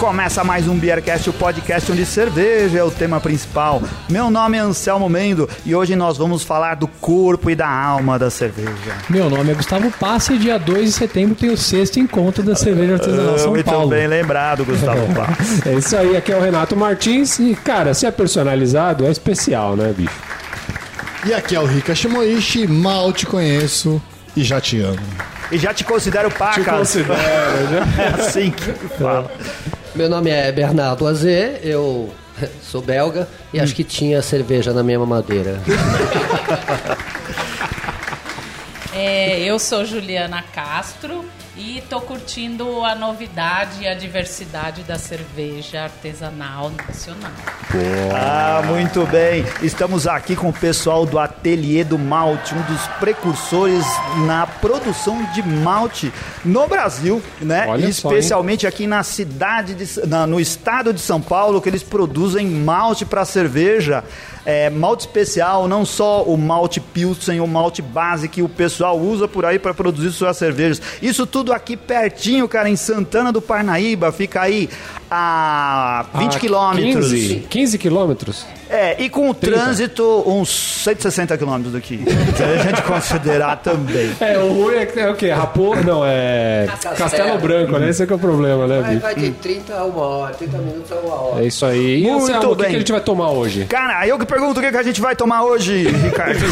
Começa mais um Beercast, o podcast onde cerveja é o tema principal. Meu nome é Anselmo Mendo e hoje nós vamos falar do corpo e da alma da cerveja. Meu nome é Gustavo Passe e dia 2 de setembro tem o sexto encontro da cerveja artesanal Ah, São Muito Paulo. bem lembrado, Gustavo Paz. É isso aí, aqui é o Renato Martins e, cara, se é personalizado, é especial, né, bicho? E aqui é o Rika Shimoishi, mal te conheço e já te amo. E já te considero pacas. considero, É assim que fala. Meu nome é Bernardo Azê, eu sou belga e acho que tinha cerveja na minha mamadeira. É, eu sou Juliana Castro e tô curtindo a novidade e a diversidade da cerveja artesanal nacional. Ah, muito bem. Estamos aqui com o pessoal do Ateliê do Malte, um dos precursores na produção de malte no Brasil, né? Olha só? Especialmente aqui na cidade, de, na- no estado de São Paulo, que eles produzem malte para cerveja. É, malte especial, não só o malte Pilsen, o malte base que o pessoal usa por aí para produzir suas cervejas. Isso tudo aqui pertinho, cara, em Santana do Parnaíba, fica aí a 20 Ah, quilômetros. 15, 15 quilômetros? É, e com o 30. trânsito, uns 160 quilômetros daqui. Se a gente considerar também. É, o ruim é, que- é o quê? Raposa? Não, é Castelo. Castelo Branco, né? Esse é que é o problema, né, Vai, vai de 30 a uma hora, 30 minutos a uma hora. É isso aí. E Muito Anselmo, o que, bem. que a gente vai tomar hoje? Cara, eu que pergunto o que, que a gente vai tomar hoje, Ricardo.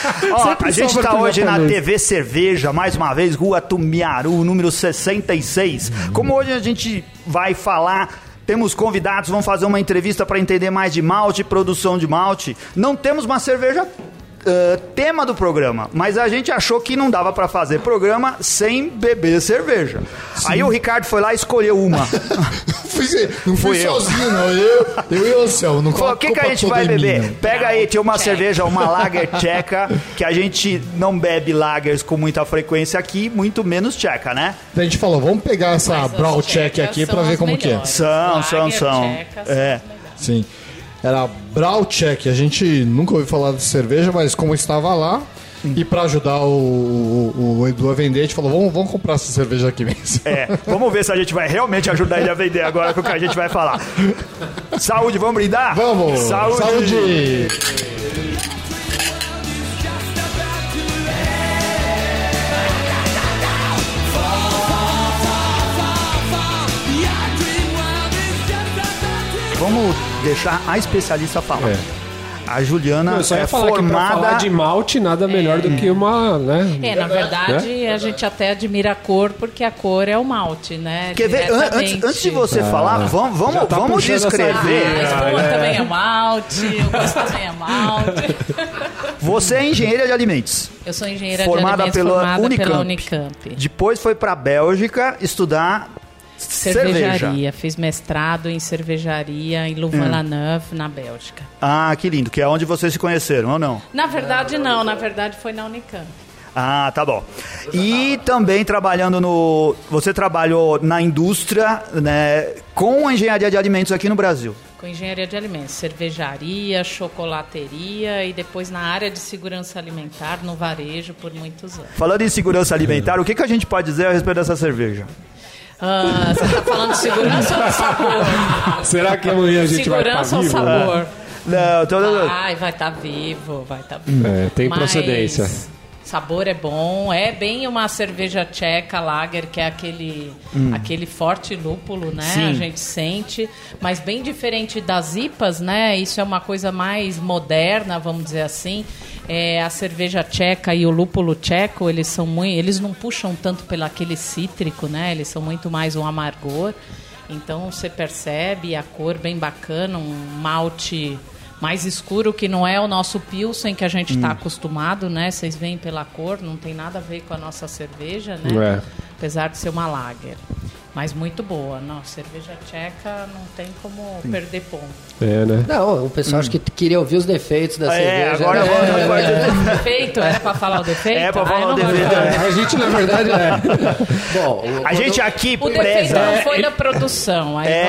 Ó, Sempre a gente tá hoje na. TV Cerveja, mais uma vez, Rua Tumiaru, número 66. Como hoje a gente vai falar. Temos convidados, vamos fazer uma entrevista para entender mais de malte, produção de malte. Não temos uma cerveja ah, tema do programa, mas a gente achou que não dava para fazer programa sem beber cerveja. Aí o Ricardo foi lá e escolheu uma. Não fui sozinho, não. Eu, eu e o Anselmo. Não Falou, o que, que a gente vai é beber? minha. Pega aí, tem uma Tcheca. cerveja, uma lager tcheca, que a gente não bebe lagers com muita frequência aqui, muito menos tcheca, né? A gente falou, vamos pegar essa Brawl Check aqui são pra ver como que é. melhores. São, são, Lager são. são É. as melhores. Sim. Era Brawl Check. A gente nunca ouviu falar de cerveja, mas como estava lá, e pra ajudar o, o, o Edu a vender, a gente falou, vamos, vamos comprar essa cerveja aqui mesmo. É, vamos ver se a gente vai realmente ajudar ele a vender agora com o que a gente vai falar. Saúde, vamos brindar? Vamos! Saúde! Saúde! Vamos deixar a especialista falar. É. A Juliana Não, eu só ia é falar que formada... falar de malte, nada melhor do que uma, né? É, na verdade, a gente até admira a cor, porque a cor é o malte, né? Quer ver? An- Antes, antes de você falar, vamos, vamos, tá vamos a Ah, descrever. a espuma também é malte, o gosto também é malte. Você é engenheira de alimentos. Eu sou engenheira Formada de alimentos pela formada Unicamp. pela Unicamp. Depois foi pra Bélgica estudar cerveja. Cervejaria. Fiz mestrado em cervejaria em Hum. Louvain-la-Neuve, na Bélgica. Ah, que lindo. Que é onde vocês se conheceram, ou não? Na verdade, não. Na verdade, foi na Unicamp. Ah, tá bom. E também trabalhando no... Você trabalhou na indústria, né? Com a engenharia de alimentos aqui no Brasil. Com engenharia de alimentos, cervejaria, chocolateria e depois na área de segurança alimentar, no varejo, por muitos anos. Falando em segurança alimentar, o que, que a gente pode dizer a respeito dessa cerveja? Ah, você está falando de segurança ou de sabor? Será que amanhã a gente vai estar segurança ou vivo? sabor? Não, tô... Vai, vai estar vivo, vai estar vivo. É, tem Mas procedência. Sabor é bom, é bem uma cerveja tcheca, lager, que é aquele, aquele forte lúpulo, né? Sim. A gente sente, mas bem diferente das IPAs, né? Isso é uma coisa mais moderna, vamos dizer assim. É, a cerveja tcheca e o lúpulo tcheco, eles são muito, eles não puxam tanto pelo aquele cítrico, né? Eles são muito mais um amargor. Então você percebe a cor bem bacana, um malte mais escuro que não é o nosso Pilsen que a gente está acostumado, né? Vocês veem pela cor, não tem nada a ver com a nossa cerveja, né? É. Apesar de ser uma lager. Mas muito boa. Não, cerveja tcheca não tem como perder ponto. É, né? Não, o pessoal acho que queria ouvir os defeitos da É, cerveja. agora né? vamos na parte... Defeito? Era pra falar o defeito? É pra Ah, falar eu o defeito, é. A gente, na verdade, é. Bom, o- A gente aqui O defeito não foi da produção, aí É,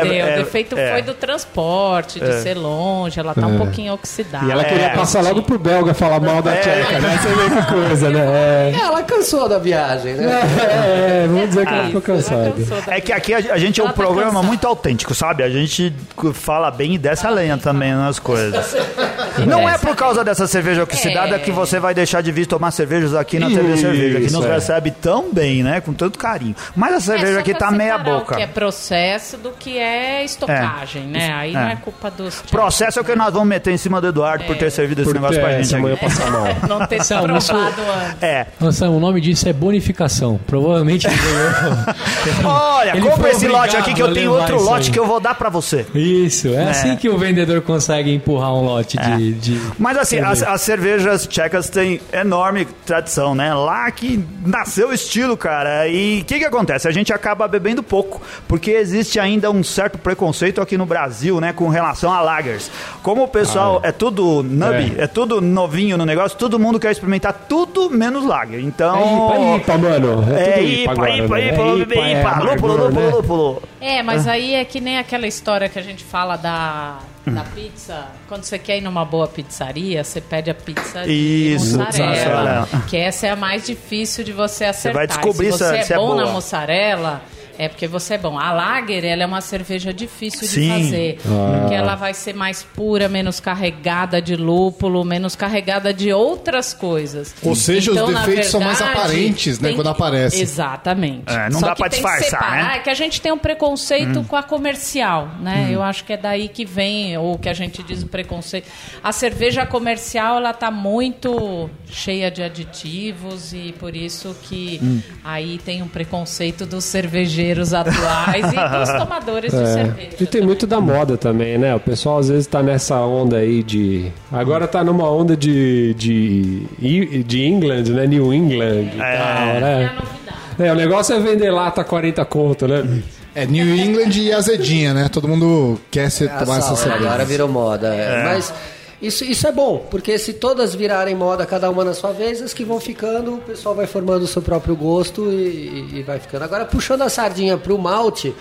vamos defender. é, o defeito é. foi do transporte, de ser longe, ela tá um pouquinho oxidada. E ela queria É. passar logo pro belga falar mal da tcheca, né? Você vê que coisa, né? É, ela cansou da viagem, né? é, vamos dizer que ela ficou cansada. É que aqui a, a gente é um tá programa cansada. muito autêntico, sabe? A gente fala bem e desce a lenha também nas coisas. Não é por causa dessa cerveja oxidada É. que você vai deixar de vir tomar cervejas aqui na TV Cerveja, que Isso, nos é. recebe tão bem, né? Com tanto carinho. Mas a cerveja É, aqui tá meia boca. O que é processo do que é estocagem, né? Aí não é culpa dos. Processo é o que nós vamos meter em cima do Eduardo por ter servido esse Por negócio pra gente essa manhã aqui. passar mal. Não ter se Não, isso- provado antes. É. Nossa, o nome disso é bonificação. Provavelmente ele ganhou. Olha, Ele compra esse lote aqui que eu tenho outro lote aí. que eu vou dar pra você. Isso, é, assim que o vendedor consegue empurrar um lote de. de Mas assim, as, as cervejas tchecas têm enorme tradição, né? Lá que nasceu o estilo, cara. E o que que acontece? A gente acaba bebendo pouco, porque existe ainda um certo preconceito aqui no Brasil, né? Com relação a lagers. Como o pessoal é tudo nubby, é. tudo novinho no negócio, todo mundo quer experimentar tudo menos lager. Então... É IPA, IPA, mano. É, É IPA, agora, IPA, né? IPA, É IPA, é lúpulo, amargor, lúpulo, né? lúpulo. É, mas aí é que nem aquela história que a gente fala da, da pizza. Quando você quer ir numa boa pizzaria, você pede a pizza de Isso, mussarela. mussarela. Que essa é a mais difícil de você acertar. vai descobrir se se você é- é, se é bom boa. na mussarela, é porque você é bom. A Lager, ela é uma cerveja difícil de Sim. fazer. Porque ela vai ser mais pura, menos carregada de lúpulo, menos carregada de outras coisas. Ou seja, os Então, na defeitos são mais aparentes, né, quando que- aparece. Exatamente. É, não Só dá que disfarçar, separar, né? É que a gente tem um preconceito com a comercial, né? Hum. Eu acho que é daí que vem o que a gente diz o preconceito. A cerveja comercial, ela tá muito cheia de aditivos e por isso que Hum. aí tem um preconceito dos cervejeiros atuais e dos tomadores de É. cerveja. E tem muito da moda também, né? O pessoal às vezes tá nessa onda aí de. Agora tá numa onda de. de, de England, né? New England e É. tal, É a né? novidade. É, o negócio é vender lata 40 conto, né? É New England e azedinha, né? Todo mundo quer se tomar essa Essa cerveja. agora virou moda. é. Mas isso, isso é bom, porque se todas virarem moda, cada uma na sua vez, as que vão ficando, o pessoal vai formando o seu próprio gosto e, e vai ficando. Agora, puxando a sardinha pro malte,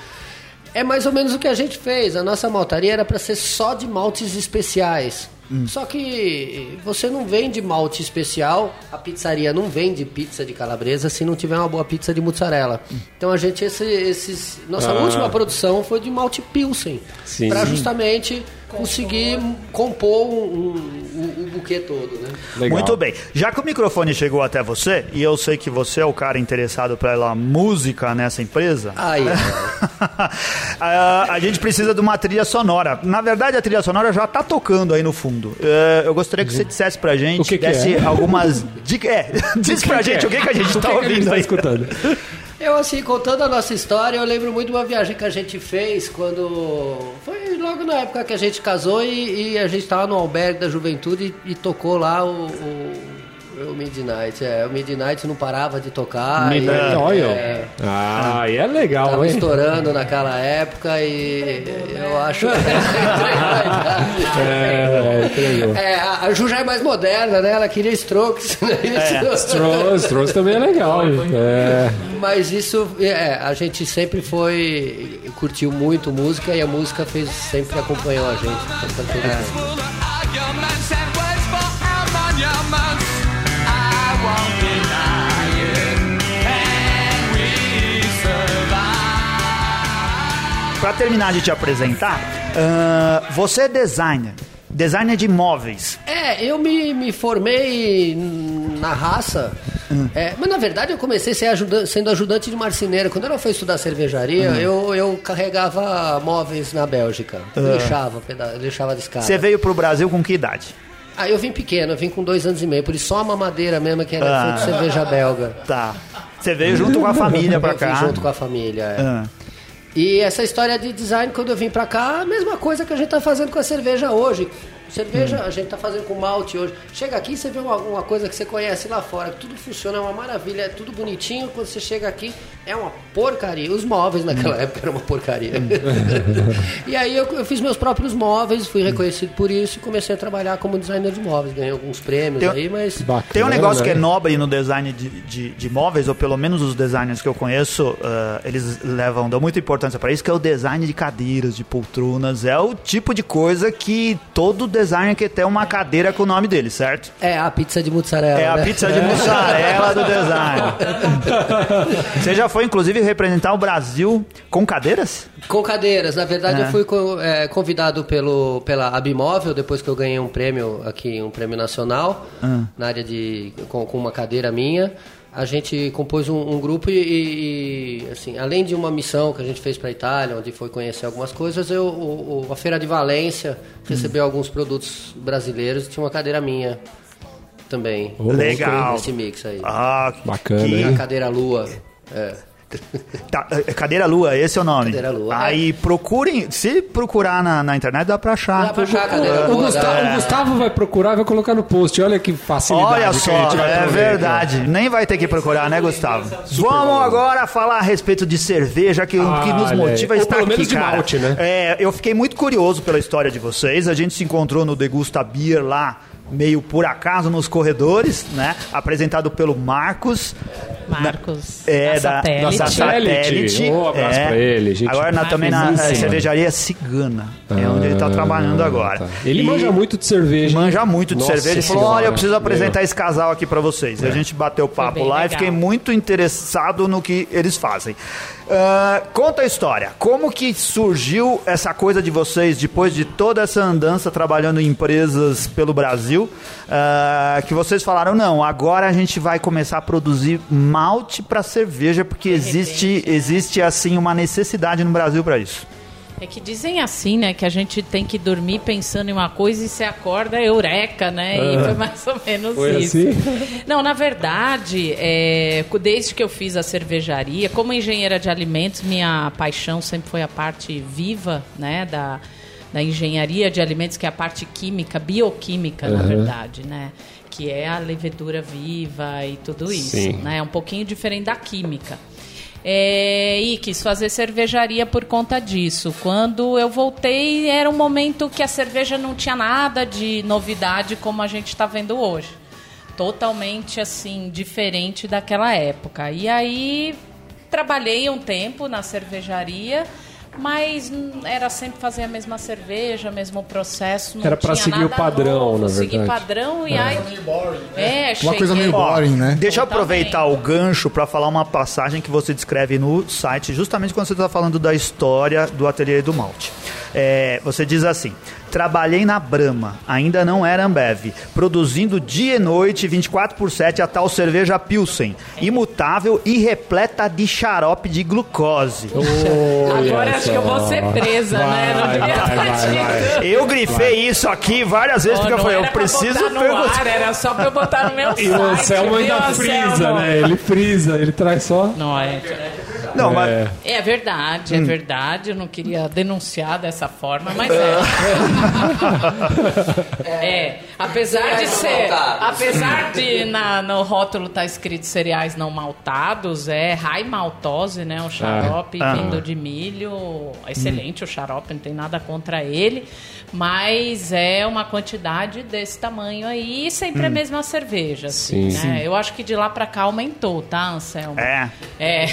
é mais ou menos o que a gente fez. A nossa maltaria era para ser só de maltes especiais. Só que você não vende malte especial, a pizzaria não vende pizza de calabresa se não tiver uma boa pizza de mozzarella. Então a gente, esse, esses, nossa Ah. última produção foi de malte Pilsen, para justamente conseguir compor um, um- o, o buquê todo, né? Legal. Muito bem. Já que o microfone chegou até você, e eu sei que você é o cara interessado pela música nessa empresa, Aí, a, a gente precisa de uma trilha sonora. Na verdade, a trilha sonora já tá tocando aí no fundo. É, eu gostaria que você dissesse pra gente, O que que desse é? algumas dicas. É, diz pra gente o que, que a gente O que tá que a gente ouvindo tá aí. escutando? Eu, assim, contando a nossa história, eu lembro muito de uma viagem que a gente fez quando. Foi logo na época que a gente casou e, e a gente tava no albergue da juventude e, e tocou lá o. o o Midnight, é, o Midnight não parava de tocar. e, Midnight Oil. é, Ah, aí é legal, Tava hein? estourando naquela época e eu acho. É, entregou. É, a Ju já é mais moderna, né? Ela queria Strokes. né? Strokes, Strokes também é legal. É. Mas isso, é, a gente sempre foi. curtiu muito música e a música fez, sempre acompanhou a gente. Então, Pra terminar de te apresentar, ah, você é designer. Designer de móveis. É, eu me, me formei na raça. É, mas na verdade eu comecei a ser ajudan- sendo ajudante de marceneiro. Quando eu fui estudar cervejaria, eu, eu carregava móveis na Bélgica. Eu Lixava, peda- lixava de escada. Você veio pro Brasil com que idade? Ah, eu vim pequeno, eu vim com dois anos e meio, por isso só uma madeira mesmo que era Ah. de cerveja belga. Tá. Você veio junto com a família pra Eu vim cá. junto com a família. é. Ah. E essa história de design, quando eu vim pra cá, a mesma coisa que a gente tá fazendo com a cerveja hoje. Cerveja a gente tá fazendo com malte hoje. Chega aqui você vê uma, uma coisa que você conhece lá fora, que tudo funciona, é uma maravilha, é tudo bonitinho. Quando você chega aqui, é uma porcaria. Os móveis naquela época eram uma porcaria. e aí eu, eu fiz meus próprios móveis, fui reconhecido por isso e comecei a trabalhar como designer de móveis. Ganhei alguns prêmios Tem- aí, mas. Bacana, Tem um negócio que é né? nobre no design de, de, de móveis, ou pelo menos os designers que eu conheço, ah, eles levam, dão muita importância para isso, que é o design de cadeiras, de poltronas. É o tipo de coisa que todo designer que tem uma cadeira com o nome dele, certo? É a pizza de mussarela. É a né? pizza de mussarela do design. Você já foi, inclusive, representar o Brasil com cadeiras? Com cadeiras. Na verdade, É. eu fui é, convidado pelo, pela Abimóvel, depois que eu ganhei um prêmio aqui, um prêmio nacional, Ah. na área de. Com, com uma cadeira minha. A gente compôs um, um grupo e, e, e, assim, além de uma missão que a gente fez para a Itália, onde foi conhecer algumas coisas, eu, o- o- a Feira de Valência recebeu alguns produtos brasileiros e tinha uma cadeira minha também. Legal. Nesse mix aí. Ah, Bacana, que- A cadeira Lua. É. Tá, é, Cadeira Lua, esse é o nome. Cadeira Lua, Aí procurem, se procurar na, na internet dá pra achar. Dá pra achar a cadeira O Lua. Gustavo, dá- o Gustavo vai procurar e vai colocar no post. Olha que facilidade Olha que a só, gente vai é prover, verdade. Nem vai ter que procurar, né, Gustavo? Vamos agora falar a respeito de cerveja, que o que nos motiva Ou estar pelo aqui, menos de cara. malte, né? É, eu fiquei muito curioso pela história de vocês. A gente se encontrou no Degusta Beer lá, meio por acaso, nos corredores, né? Apresentado pelo Marcos. Marcos. É, da da, Satélite. da Satélite. Um abraço pra ele, gente Agora na, também na cervejaria Cigana, é onde ele tá trabalhando agora. tá. Ele E- manja muito de cerveja. Manja muito de Nossa cerveja. Ele falou. Olha, eu preciso apresentar Meu. esse casal aqui pra vocês. E a gente bateu papo lá e legal. fiquei muito interessado no que eles fazem. Ah, conta a história. Como que surgiu essa coisa de vocês, depois de toda essa andança trabalhando em empresas pelo Brasil, ah, que vocês falaram: não, agora a gente vai começar a produzir malte pra cerveja, porque existe, existe assim uma necessidade no Brasil pra isso. É que dizem assim, né? Que a gente tem que dormir pensando em uma coisa e você acorda, eureka, né? E foi mais ou menos isso. assim? Não, na verdade, é, desde que eu fiz a cervejaria, como engenheira de alimentos, minha paixão sempre foi a parte viva, né? Da, da engenharia de alimentos, que é a parte química, bioquímica, na verdade, né? Que é a levedura viva e tudo isso, Sim. né? É um pouquinho diferente da química. É, e quis fazer cervejaria por conta disso. Quando eu voltei, era um momento que a cerveja não tinha nada de novidade como a gente está vendo hoje. Totalmente assim, diferente daquela época. E aí trabalhei um tempo na cervejaria, mas era sempre fazer a mesma cerveja, mesmo processo. não Era pra tinha seguir o padrão, novo, na seguir verdade. padrão e aí. É, Uma coisa meio boring, né? Deixa eu aproveitar o gancho para falar uma passagem que você descreve no site, justamente quando você está falando da história do ateliê do malte. É, você diz assim: trabalhei na Brahma, ainda não era Ambev, produzindo dia e noite, 24 por 7, a tal cerveja Pilsen, imutável e repleta de xarope de glucose. Agora acho que eu vou ser presa, né? Não Vai, devia vai, estar vai, dizendo. vai. Eu grifei isso aqui várias vezes, Oh, porque eu não falei, eu preciso botar no perguntar. ar, era só pra eu botar no meu site. E o Anselmo ainda frisa, né? Ele frisa, ele traz só. Não, é, Não, mas É. é verdade, é verdade. Eu não queria denunciar dessa forma, mas é. É, apesar de ser, apesar de na, no rótulo estar escrito cereais não maltados, é high maltose, né? Um xarope Ah. vindo de milho, excelente o xarope, não tem nada contra ele, mas é uma quantidade desse tamanho aí, e sempre a mesma cerveja, assim, Sim. né? Eu acho que de lá pra cá aumentou, tá, Anselmo? É. É.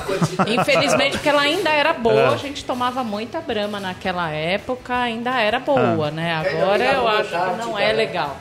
Infelizmente, porque ela ainda era boa, a gente tomava muita brama naquela época, ainda era boa, né? Agora eu acho que não é legal.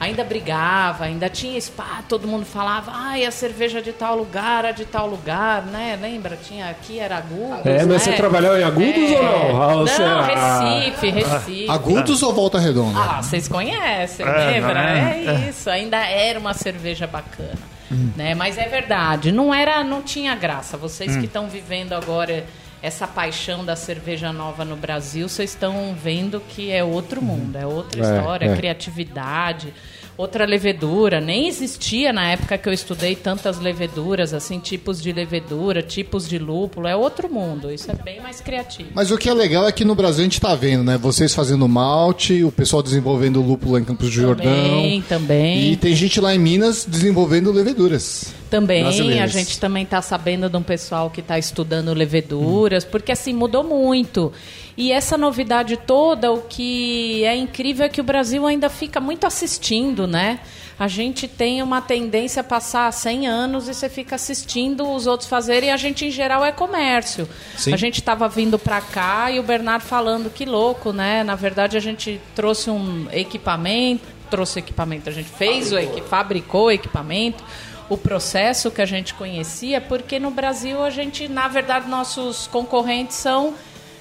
Ainda brigava, ainda tinha spa, todo mundo falava, ai, a cerveja de tal lugar, a de tal lugar, né? Lembra? Tinha aqui, era Agudos, É, mas né? você trabalhou em Agudos ou não? Ah, você- Não, ah. Recife, Recife. Agudos ou Volta Redonda? Ah, vocês conhecem, É, lembra? não é? É isso, ainda era uma cerveja bacana. Né? Mas é verdade, não era, não tinha graça. Vocês que estão vivendo agora essa paixão da cerveja nova no Brasil, vocês estão vendo que é outro mundo, é outra É, história, é. criatividade, outra levedura. Nem existia na época que eu estudei tantas leveduras, assim, tipos de levedura, tipos de lúpulo, é outro mundo. Isso é bem mais criativo. Mas o que é legal é que no Brasil a gente tá vendo, né? Vocês fazendo malte, o pessoal desenvolvendo lúpulo em Campos do Jordão. Também, também. E tem gente lá em Minas desenvolvendo leveduras. Também, a gente também está sabendo de um pessoal que está estudando leveduras, porque assim, mudou muito. E essa novidade toda, o que é incrível é que o Brasil ainda fica muito assistindo, né? a gente tem uma tendência a passar 100 anos e você fica assistindo os outros fazerem. E a gente, em geral, é comércio. Sim. A gente estava vindo para cá e o Bernardo falando que louco, né? Na verdade, a gente trouxe um equipamento, trouxe equipamento, a gente fez o equi fabricou o equipamento. O processo que a gente conhecia, porque no Brasil a gente, na verdade, nossos concorrentes são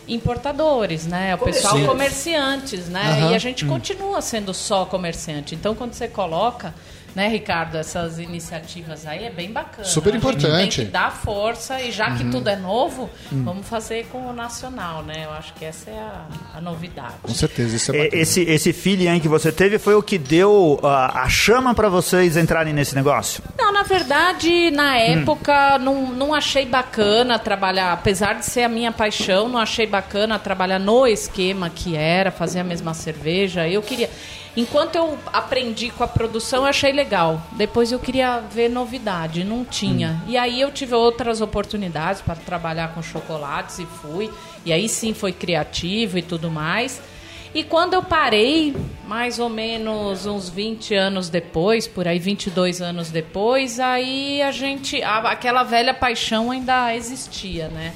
importadores, né? O pessoal Sim. comerciantes, né? Aham. E a gente continua sendo só comerciante. Então, quando você coloca, né, Ricardo, essas iniciativas aí é bem bacana. Super A gente importante. tem que dar força e já que tudo é novo, vamos fazer com o nacional, né? Eu acho que essa é a, a novidade. Com certeza, isso é É, bacana. Esse, esse feeling aí que você teve foi o que deu ah, a chama pra vocês entrarem nesse negócio? Não, na verdade, na época, não, não achei bacana trabalhar, apesar de ser a minha paixão, não achei bacana trabalhar no esquema que era, fazer a mesma cerveja. Eu queria. Enquanto eu aprendi com a produção, eu achei legal. Depois eu queria ver novidade, não tinha. E aí eu tive outras oportunidades para trabalhar com chocolates e fui. E aí sim foi criativo e tudo mais. E quando eu parei, mais ou menos uns 20 anos depois, por aí 22 anos depois, aí a gente, aquela velha paixão ainda existia, né?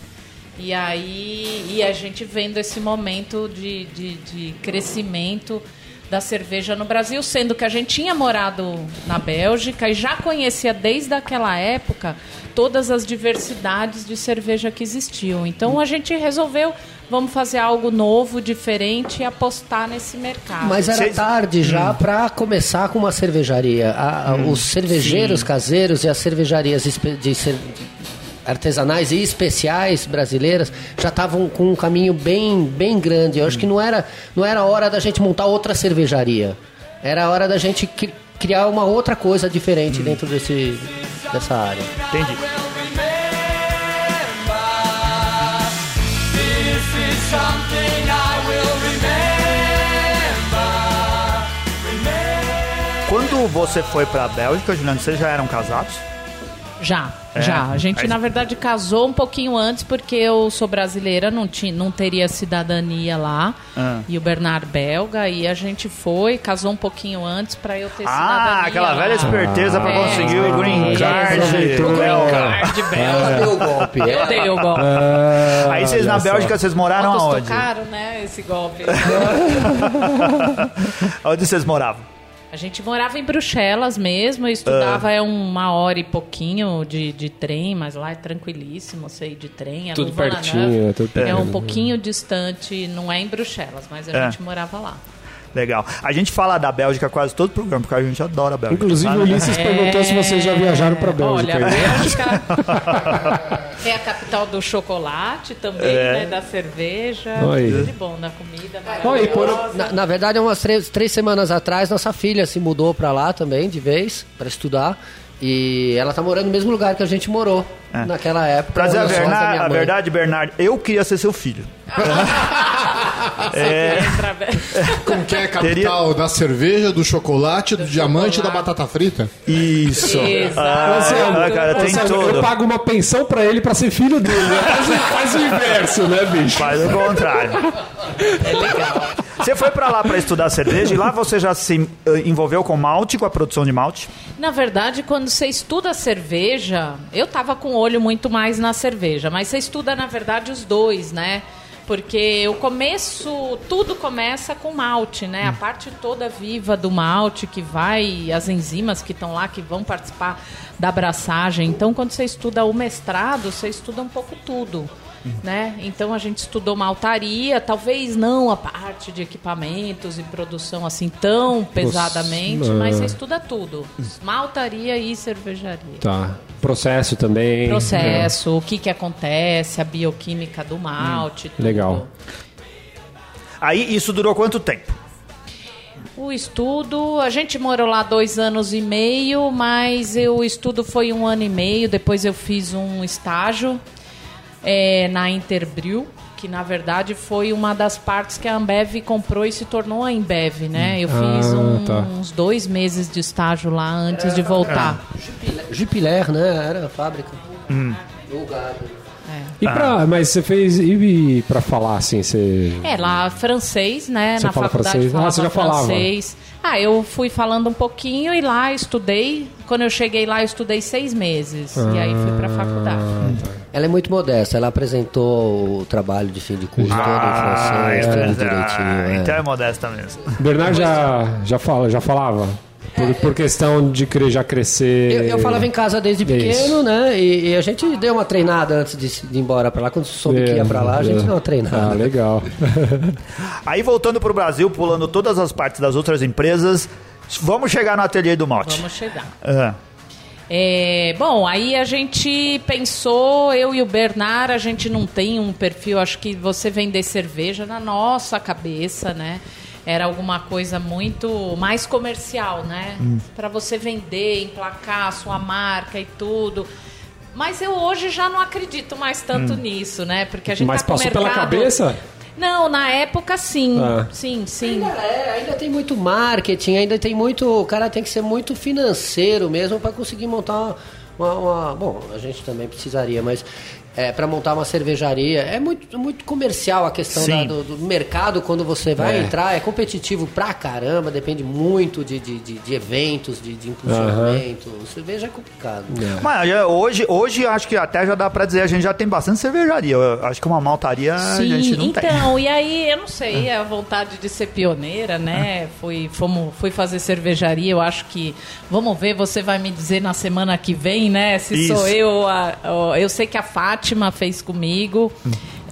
E aí, e a gente vendo esse momento de, de, de crescimento da cerveja no Brasil, sendo que a gente tinha morado na Bélgica e já conhecia desde aquela época todas as diversidades de cerveja que existiam. Então a gente resolveu, vamos fazer algo novo, diferente e apostar nesse mercado. Mas era Vocês- tarde já para começar com uma cervejaria. A- a- os cervejeiros caseiros e as cervejarias de cer- artesanais e especiais brasileiras já estavam com um caminho bem, bem grande. Eu acho que não era, não era hora da gente montar outra cervejaria. Era a hora da gente cri- criar uma outra coisa diferente dentro desse, dessa área. Entendi. This is something I will remember. Quando você foi pra Bélgica, Juliano, vocês já eram casados? Já, É. já. A gente, na verdade, casou um pouquinho antes, porque eu sou brasileira, não, tinha, não teria cidadania lá. Ah. E o Bernard belga, e a gente foi, casou um pouquinho antes para eu ter Ah, cidadania. aquela lá. velha esperteza pra É, conseguir o green é, card. O green card belga. Deu o golpe. Eu dei o golpe. Aí vocês na. Bélgica, vocês moraram Custou aonde? caro, né, esse golpe. Onde vocês moravam? A gente morava em Bruxelas mesmo, eu estudava é uma hora e pouquinho de, de trem, mas lá é tranquilíssimo ir de trem. É Tudo pertinho, é tudo É um pertinho. pouquinho distante, não é em Bruxelas, mas a É. gente morava lá. Legal. A gente fala da Bélgica quase todo programa, porque a gente adora a Bélgica. Inclusive, o? Ulisses perguntou se vocês já viajaram pra Bélgica. Olha, a. Bélgica é a capital do chocolate também, É. né? Da cerveja. Oi. Tudo de bom, da comida. Oi, por-. Na, na verdade, há umas três, três semanas atrás, nossa filha se mudou pra lá também, de vez, pra estudar. E ela tá morando no mesmo lugar que a gente morou naquela época. Pra dizer a, verdade, Bernardo, eu queria ser seu filho. É. Como que é capital da cerveja, do chocolate, do, diamante e da batata frita? Isso. Exato. Ah, cara, tem. Eu pago uma pensão pra ele pra ser filho dele. né? Faz, faz o inverso, né, bicho? Faz o contrário. É legal. Você foi pra lá pra estudar cerveja e lá você já se eh, envolveu com malte, com a produção de malte? Na verdade, quando você estuda cerveja, eu tava com o olho muito mais na cerveja, mas você estuda, na verdade, os dois, né? Porque o começo, tudo começa com malte, né? A parte toda viva do malte que vai, as enzimas que estão lá, que vão participar da abraçagem. Então, quando você estuda o mestrado, você estuda um pouco tudo. Né? Então a gente estudou maltaria, talvez não a parte de equipamentos e produção assim tão pesadamente, mas você estuda tudo. Maltaria e cervejaria. Tá. Processo também. Processo, o que que acontece, a bioquímica do malte. tudo. Legal. Aí isso durou quanto tempo? O estudo, a gente morou lá dois anos e meio, mas eu- o estudo foi um ano e meio. Depois eu fiz um estágio é, na Interbril, que na verdade foi uma das partes que a Ambev comprou e se tornou a Embev, né? Eu fiz Ah, um- tá. uns dois meses de estágio lá antes de voltar. Jupiler, né? Era a fábrica. Hum. Do gado. E pra, mas você fez. E pra falar assim, você. É, lá francês, né? Você na fala faculdade francês? Ah, você já falava. francês. Ah, eu fui falando um pouquinho e lá estudei. Quando eu cheguei lá, eu estudei seis meses. E aí fui pra Ah. faculdade. Ela é muito modesta, ela apresentou o trabalho de fim de curso todo em francês, é, tudo é, direitinho. Então é. é modesta mesmo. Bernard já, já, fala, já falava? Por, por questão de já crescer. Eu, eu falava em casa desde pequeno, Isso. né? E, e a gente deu uma treinada antes de, ir embora pra lá. Quando soube que ia pra lá, a gente É. deu uma treinada. Ah, legal. Aí voltando pro Brasil, pulando todas as partes das outras empresas, vamos chegar no ateliê do Malte. Vamos chegar. Ah, É, bom, aí a gente pensou, eu e o Bernard, a gente não tem um perfil, acho que você vender cerveja na nossa cabeça, né? Era alguma coisa muito mais comercial, né? Pra você vender, emplacar a sua marca e tudo. Mas eu hoje já não acredito mais tanto nisso, né? Porque a gente Mas tá passou pela mercado- cabeça? Não, na época sim. Ah. Sim, sim. Ainda, é, ainda tem muito marketing, ainda tem muito. O cara tem que ser muito financeiro mesmo para conseguir montar uma, uma- Bom, a gente também precisaria, mas é, para montar uma cervejaria é muito, muito comercial a questão Sim. da- do, do mercado quando você vai É. entrar. É competitivo pra caramba, depende muito de, de, de- de eventos, de, de impulsionamento. Cerveja é complicado. Mas é, hoje, hoje acho que até já dá pra dizer, a gente já tem bastante cervejaria. Eu acho que uma maltaria a gente Sim, não tem. então, e aí, eu não sei, a vontade de ser pioneira, né? Fui, fomos, fui fazer cervejaria, eu acho que. Vamos ver, você vai me dizer na semana que vem, né? Se Isso. sou eu. a- ó, eu sei que a Fátima fez comigo.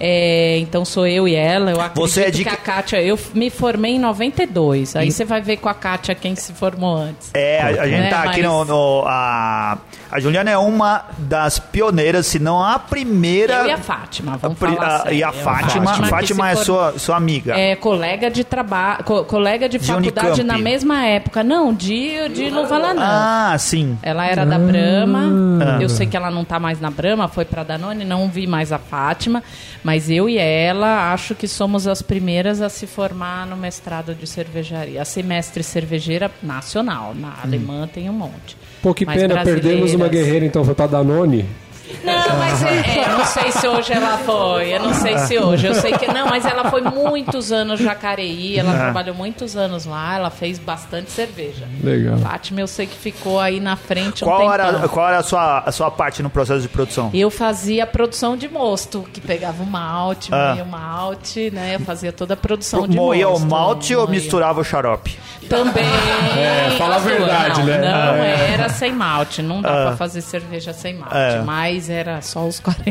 É, então sou eu e ela. Eu acredito Você é de que a Kátia. Eu me formei em 92. Aí você vai ver com a Kátia quem se formou antes. É, a, a gente É, tá aqui mas- no. no- a, a Juliana é uma das pioneiras, se não a primeira. Eu e a Fátima, a vamos pri- falar a- sério. e a Fátima, Fátima, se é sua, sua amiga. É, colega de trabalho, colega de De faculdade Unicamp. na mesma época. Não, de, de Luvalanã. Ah, sim. Ela era da Brahma. Eu sei que ela não tá mais na Brahma, foi pra Danone, não vi mais a Fátima. Mas eu e ela acho que somos as primeiras a se formar no mestrado de cervejaria. A semestre cervejeira nacional. Na Alemã tem um monte. Pô, que Mas pena, perdemos uma guerreira, então foi pra Danone. Não, mas é, é, não sei se hoje ela foi, eu não sei se hoje. Eu sei que não, mas ela foi muitos anos Jacareí, ela trabalhou muitos anos lá, ela fez bastante cerveja. Legal. Fátima, eu sei que ficou aí na frente um Qual era, tempão. qual era a, sua, a sua parte no processo de produção? Eu fazia a produção de mosto, que pegava o malte, Ah. moía o malte, né? Eu fazia toda a produção de Moía o mosto. malte ou misturava o xarope? Também. É, fala a verdade, não, né? Não, É. era sem malte. Não dá Ah. pra fazer cerveja sem malte. É. Mas era só os 40%.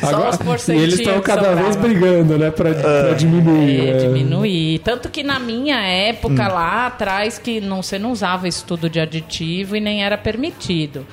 Só Agora, os e porcentinhos eles estão cada vez sobravam. brigando, né? Pra, pra diminuir. É, né? diminuir. Tanto que na minha época Hum. lá atrás que não, você não usava estudo de aditivo e nem era permitido.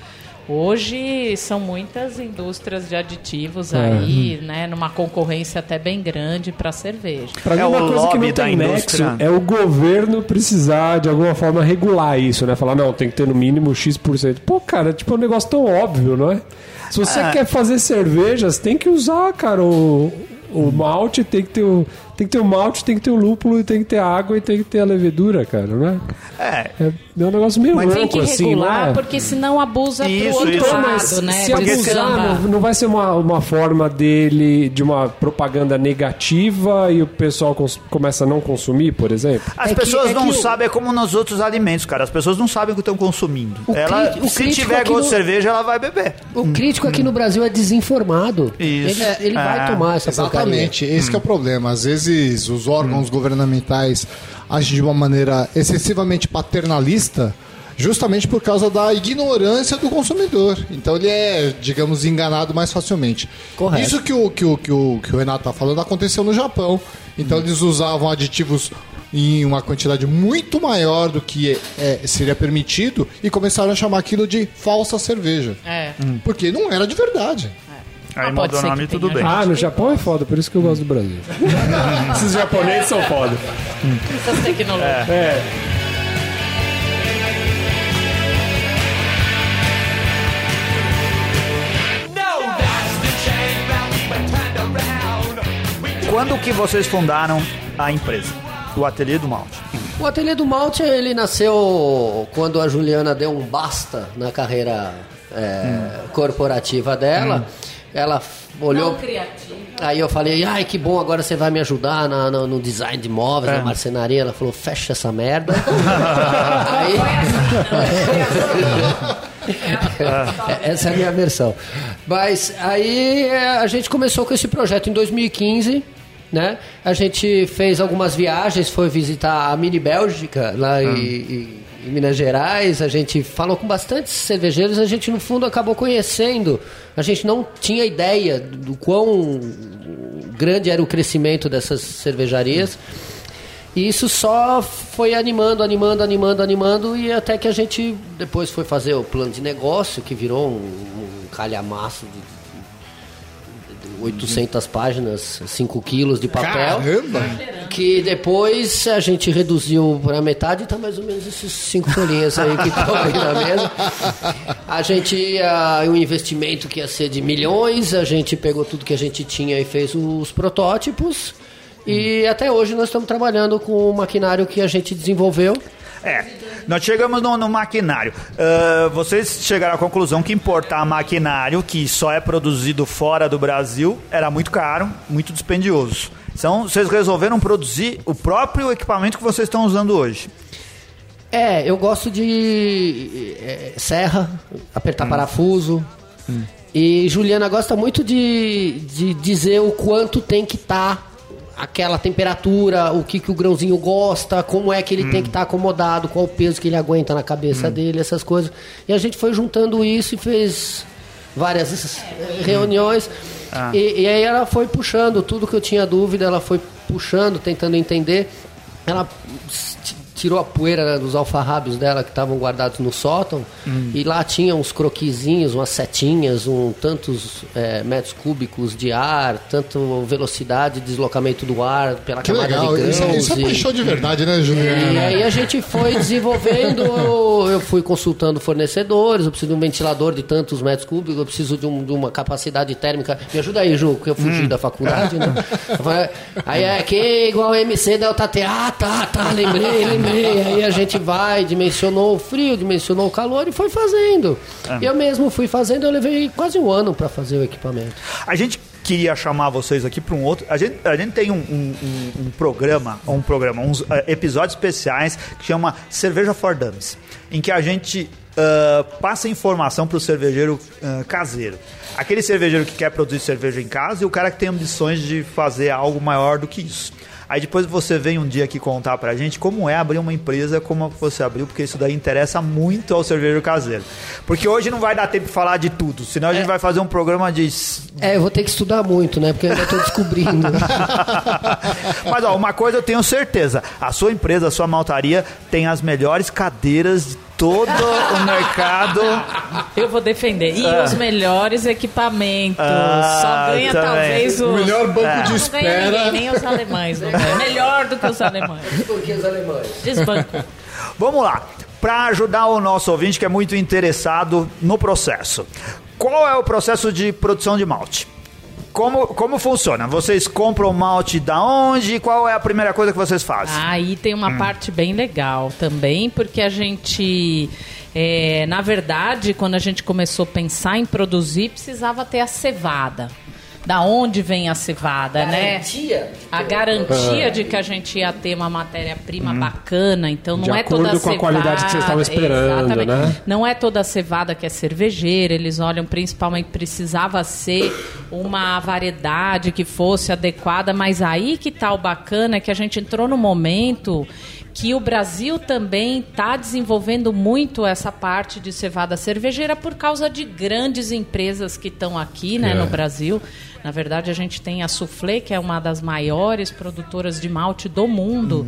Hoje são muitas indústrias de aditivos aí, né, numa concorrência até bem grande para cerveja. Pra mim, É uma coisa que não tem nexo indústria. é o governo precisar, de alguma forma, regular isso, né? Falar, não, tem que ter no mínimo X%. Pô, cara, tipo, é um negócio tão óbvio, não é? Se você É. quer fazer cervejas, tem que usar, cara, o, o malte, tem que ter o. Tem que ter o malte, tem que ter o lúpulo, e tem que ter a água e tem que ter a levedura, cara, não é? É. É, é um negócio meio Mas tem que assim, regular, não é? porque senão abusa Isso, pro outro isso. lado, Mas né? se Porque abusar, não, não vai ser uma, uma forma dele de uma propaganda negativa e o pessoal cons- começa a não consumir, por exemplo? As É que- pessoas é não que sabem, é como nos outros alimentos, cara. As pessoas não sabem o que estão consumindo. O ela, o se tiver gosto de no- cerveja, ela vai beber. O crítico aqui no Brasil é desinformado. Isso. Ele, ele É, vai tomar essa Exatamente, esse que é o problema. Às vezes os órgãos governamentais agem de uma maneira excessivamente paternalista, justamente por causa da ignorância do consumidor. Então ele é, digamos, enganado mais facilmente. Correto. Isso que o, que o, que o, que o Renato está falando aconteceu no Japão. Então eles usavam aditivos em uma quantidade muito maior do que é, seria permitido e começaram a chamar aquilo de falsa cerveja. É. Porque não era de verdade. Aí Ah, mudou o nome, que tudo bem. Ah, no Japão é foda, por isso que eu gosto do Brasil. Esses japoneses são foda. Essas tecnologias. É. We Quando que vocês fundaram a empresa? O Ateliê do Malte. O Ateliê do Malte, ele nasceu quando a Juliana deu um basta na carreira é, corporativa dela. Ela olhou... Aí eu falei, ai que bom, agora você vai me ajudar na- no, no design de móveis, na marcenaria. Ela falou, fecha essa merda. Aí- Essa é a minha versão. Mas aí é, a gente começou com esse projeto em 2015. Né? A gente fez algumas viagens, foi visitar a Mini Bélgica lá em, em- em Minas Gerais. A gente falou com bastantes cervejeiros. A gente, no fundo, acabou conhecendo. A gente não tinha ideia do quão grande era o crescimento dessas cervejarias. E isso só foi animando, animando, animando, animando, e até que a gente depois foi fazer o plano de negócio, que virou um, um calhamaço de, 800 páginas, 5 quilos de papel. Caramba! Que depois a gente reduziu para metade, tá mais ou menos esses cinco folhinhas aí que estão aí na mesa. A gente ia, um investimento que ia ser de milhões, a gente pegou tudo que a gente tinha e fez os protótipos. E até hoje nós estamos trabalhando com o maquinário que a gente desenvolveu. É, nós chegamos no, no maquinário. Ah, vocês chegaram à conclusão que importar maquinário que só é produzido fora do Brasil era muito caro, muito dispendioso. Então, vocês resolveram produzir o próprio equipamento que vocês estão usando hoje. É, eu gosto de é, serra, apertar parafuso. E Juliana gosta muito de, de dizer o quanto tem que estar aquela temperatura, o que, que o grãozinho gosta, como é que ele tem que estar acomodado, qual o peso que ele aguenta na cabeça dele, essas coisas. E a gente foi juntando isso e fez várias eh, reuniões. E, e aí ela foi puxando tudo que eu tinha dúvida, ela foi puxando, tentando entender. Ela tirou a poeira dos alfarrábios dela que estavam guardados no sótão e lá tinha uns croquisinhos, umas setinhas, um tantos eh, metros cúbicos de ar, tanto velocidade de deslocamento do ar pela Que camada legal. de grãos. Isso, isso é e- paixão de verdade, né, e Juliana? aí a gente foi desenvolvendo, eu, fui consultando fornecedores, eu preciso de um ventilador de tantos metros cúbicos, eu preciso de, um- de uma capacidade térmica. Me ajuda aí, Ju, que eu fugi da faculdade, né? Eu falei, Aí é que é igual MC Delta T. Ah, tá, tá, lembrei, lembrei. Aí a gente vai, dimensionou o frio, dimensionou o calor e foi fazendo. Eu mesmo fui fazendo, eu levei quase um ano para fazer o equipamento. A gente queria chamar vocês aqui para um outro. A gente, a gente tem um, um- um- um programa, um programa, uns eh, episódios especiais que chama Cerveja for Dummies, em que a gente ah, passa informação para o cervejeiro ah, caseiro. Aquele cervejeiro que quer produzir cerveja em casa e o cara que tem ambições de fazer algo maior do que isso. Aí depois você vem um dia aqui contar pra gente como é abrir uma empresa como você abriu, porque isso daí interessa muito ao cervejeiro caseiro. Porque hoje não vai dar tempo de falar de tudo, senão a gente vai fazer um programa de É, eu vou ter que estudar muito, né? Porque eu ainda estou descobrindo. Mas ó, uma coisa eu tenho certeza: a sua empresa, a sua maltaria tem as melhores cadeiras de todo o mercado. Eu vou defender. E os melhores equipamentos. Ah, Só ganha também. talvez o. O melhor banco de Não ganha ninguém, espera. nem os alemães. Não ganha. Melhor do que os alemães. Porque os alemães. Desbanco. Vamos lá. Para ajudar o nosso ouvinte que é muito interessado no processo. Qual é o processo de produção de malte? Como, como funciona? Vocês compram malte da onde? Qual é a primeira coisa que vocês fazem? Aí tem uma parte bem legal também, porque a gente, é, na verdade, quando a gente começou a pensar em produzir, precisava ter a cevada. Da onde vem a cevada, né? Garantia. A garantia de que a gente ia ter uma matéria-prima bacana, então não De é toda acordo com a cevada. qualidade que vocês estavam esperando, Exatamente. né? Não é toda cevada que é cervejeira, eles olham principalmente precisava ser uma variedade que fosse adequada, mas aí que tá o bacana é que a gente entrou no momento que o Brasil também está desenvolvendo muito essa parte de cevada cervejeira por causa de grandes empresas que estão aqui né, É. no Brasil. Na verdade, a gente tem a Soufflé, que é uma das maiores produtoras de malte do mundo.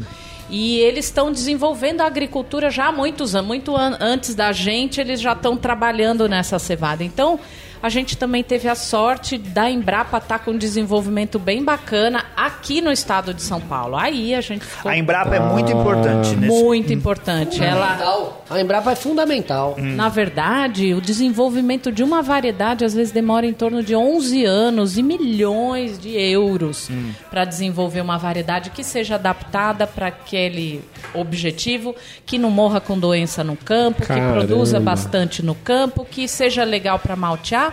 E eles estão desenvolvendo a agricultura já há muitos anos, muito an antes da gente, eles já estão trabalhando nessa cevada. Então, A gente também teve a sorte da Embrapa estar com um desenvolvimento bem bacana aqui no estado de São Paulo. Aí a gente ficou A Embrapa é muito importante nesse. muito importante. Ela, Fundamental. A Embrapa é fundamental. na verdade, o desenvolvimento de uma variedade às vezes demora em torno de 11 anos e milhões de euros para desenvolver uma variedade que seja adaptada para aquele objetivo, que não morra com doença no campo, que Caramba. produza bastante no campo, que seja legal para maltear